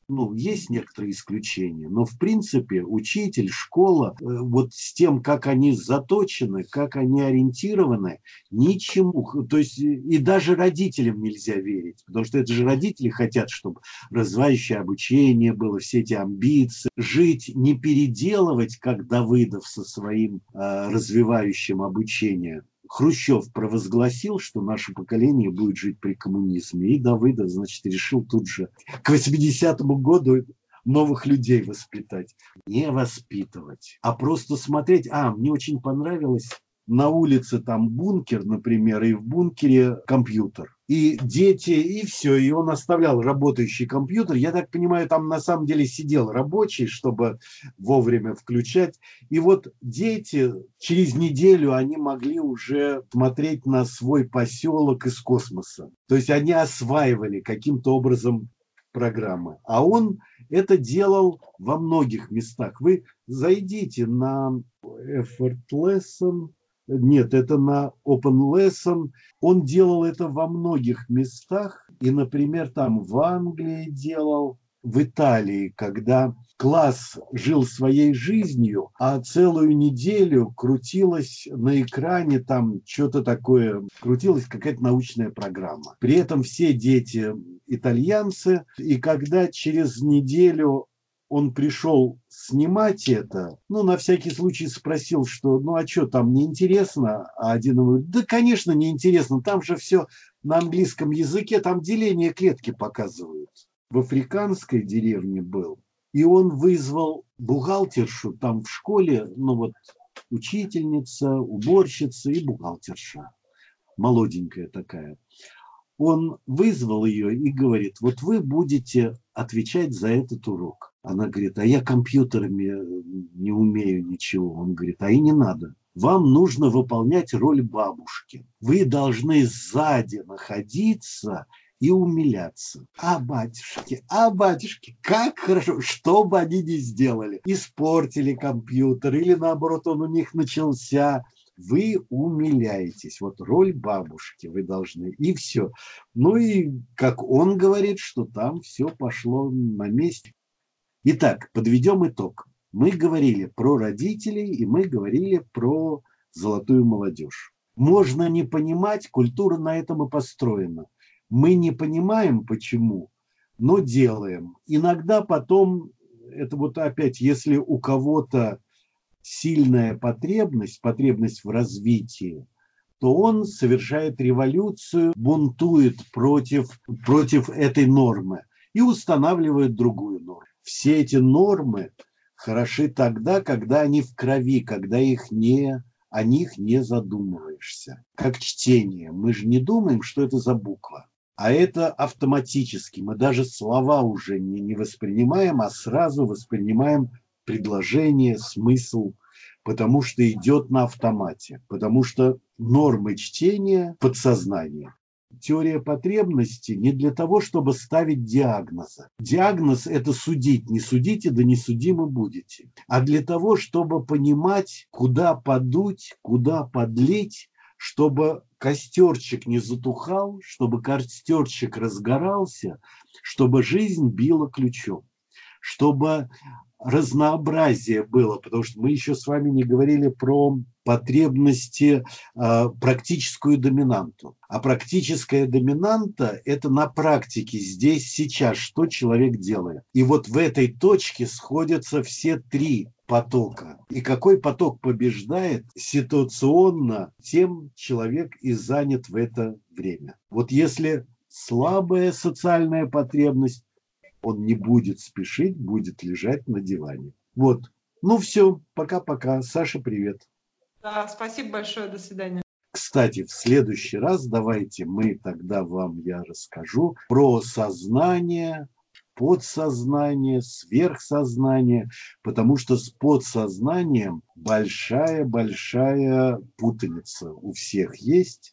ну, есть некоторые исключения, но в принципе учитель, школа, э, вот с тем, как они заточены, как они ориентированы, ничему, то есть и даже родителям нельзя верить, потому что это же родители хотят, чтобы развивающее обучение было, все эти амбиции, жить, не переделывать, как Давыдов со своим э, развивающим обучением, Хрущев провозгласил, что наше поколение будет жить при коммунизме. И Давыдов, значит, решил тут же к 80-му году новых людей воспитать. Не воспитывать, а просто смотреть. А, мне очень понравилось на улице там бункер, например, и в бункере компьютер. И дети, и все, и он оставлял работающий компьютер. Я так понимаю, там на самом деле сидел рабочий, чтобы вовремя включать. И вот дети через неделю они могли уже смотреть на свой поселок из космоса. То есть они осваивали каким-то образом программы. А он это делал во многих местах. Вы зайдите на Effort Lesson, нет, это на Open Lesson. Он делал это во многих местах. И, например, там в Англии делал, в Италии, когда класс жил своей жизнью, а целую неделю крутилась на экране там что-то такое, крутилась какая-то научная программа. При этом все дети итальянцы, и когда через неделю он пришел снимать это, ну, на всякий случай спросил, что, ну, а что, там неинтересно? А один говорит, да, конечно, неинтересно, там же все на английском языке, там деление клетки показывают. В африканской деревне был, и он вызвал бухгалтершу там в школе, ну, вот, учительница, уборщица и бухгалтерша, молоденькая такая. Он вызвал ее и говорит, вот вы будете отвечать за этот урок. Она говорит, а я компьютерами э, не умею ничего. Он говорит, а и не надо. Вам нужно выполнять роль бабушки. Вы должны сзади находиться и умиляться. А батюшки, а батюшки, как хорошо, что бы они ни сделали, испортили компьютер или наоборот он у них начался, вы умиляетесь. Вот роль бабушки вы должны, и все. Ну и как он говорит, что там все пошло на месте. Итак, подведем итог. Мы говорили про родителей и мы говорили про золотую молодежь. Можно не понимать, культура на этом и построена. Мы не понимаем, почему, но делаем. Иногда потом, это вот опять, если у кого-то сильная потребность, потребность в развитии, то он совершает революцию, бунтует против, против этой нормы и устанавливает другую норму все эти нормы хороши тогда, когда они в крови, когда их не, о них не задумываешься. Как чтение. Мы же не думаем, что это за буква. А это автоматически. Мы даже слова уже не, не воспринимаем, а сразу воспринимаем предложение, смысл, потому что идет на автомате, потому что нормы чтения подсознания. Теория потребности не для того, чтобы ставить диагнозы. Диагноз – это судить. Не судите, да не судимы будете. А для того, чтобы понимать, куда подуть, куда подлить, чтобы костерчик не затухал, чтобы костерчик разгорался, чтобы жизнь била ключом, чтобы разнообразие было, потому что мы еще с вами не говорили про потребности, э, практическую доминанту. А практическая доминанта – это на практике, здесь, сейчас, что человек делает. И вот в этой точке сходятся все три потока. И какой поток побеждает ситуационно, тем человек и занят в это время. Вот если слабая социальная потребность, он не будет спешить, будет лежать на диване. Вот. Ну все, пока-пока. Саша, привет. Да, спасибо большое, до свидания. Кстати, в следующий раз давайте мы тогда вам я расскажу про сознание, подсознание, сверхсознание, потому что с подсознанием большая-большая путаница у всех есть.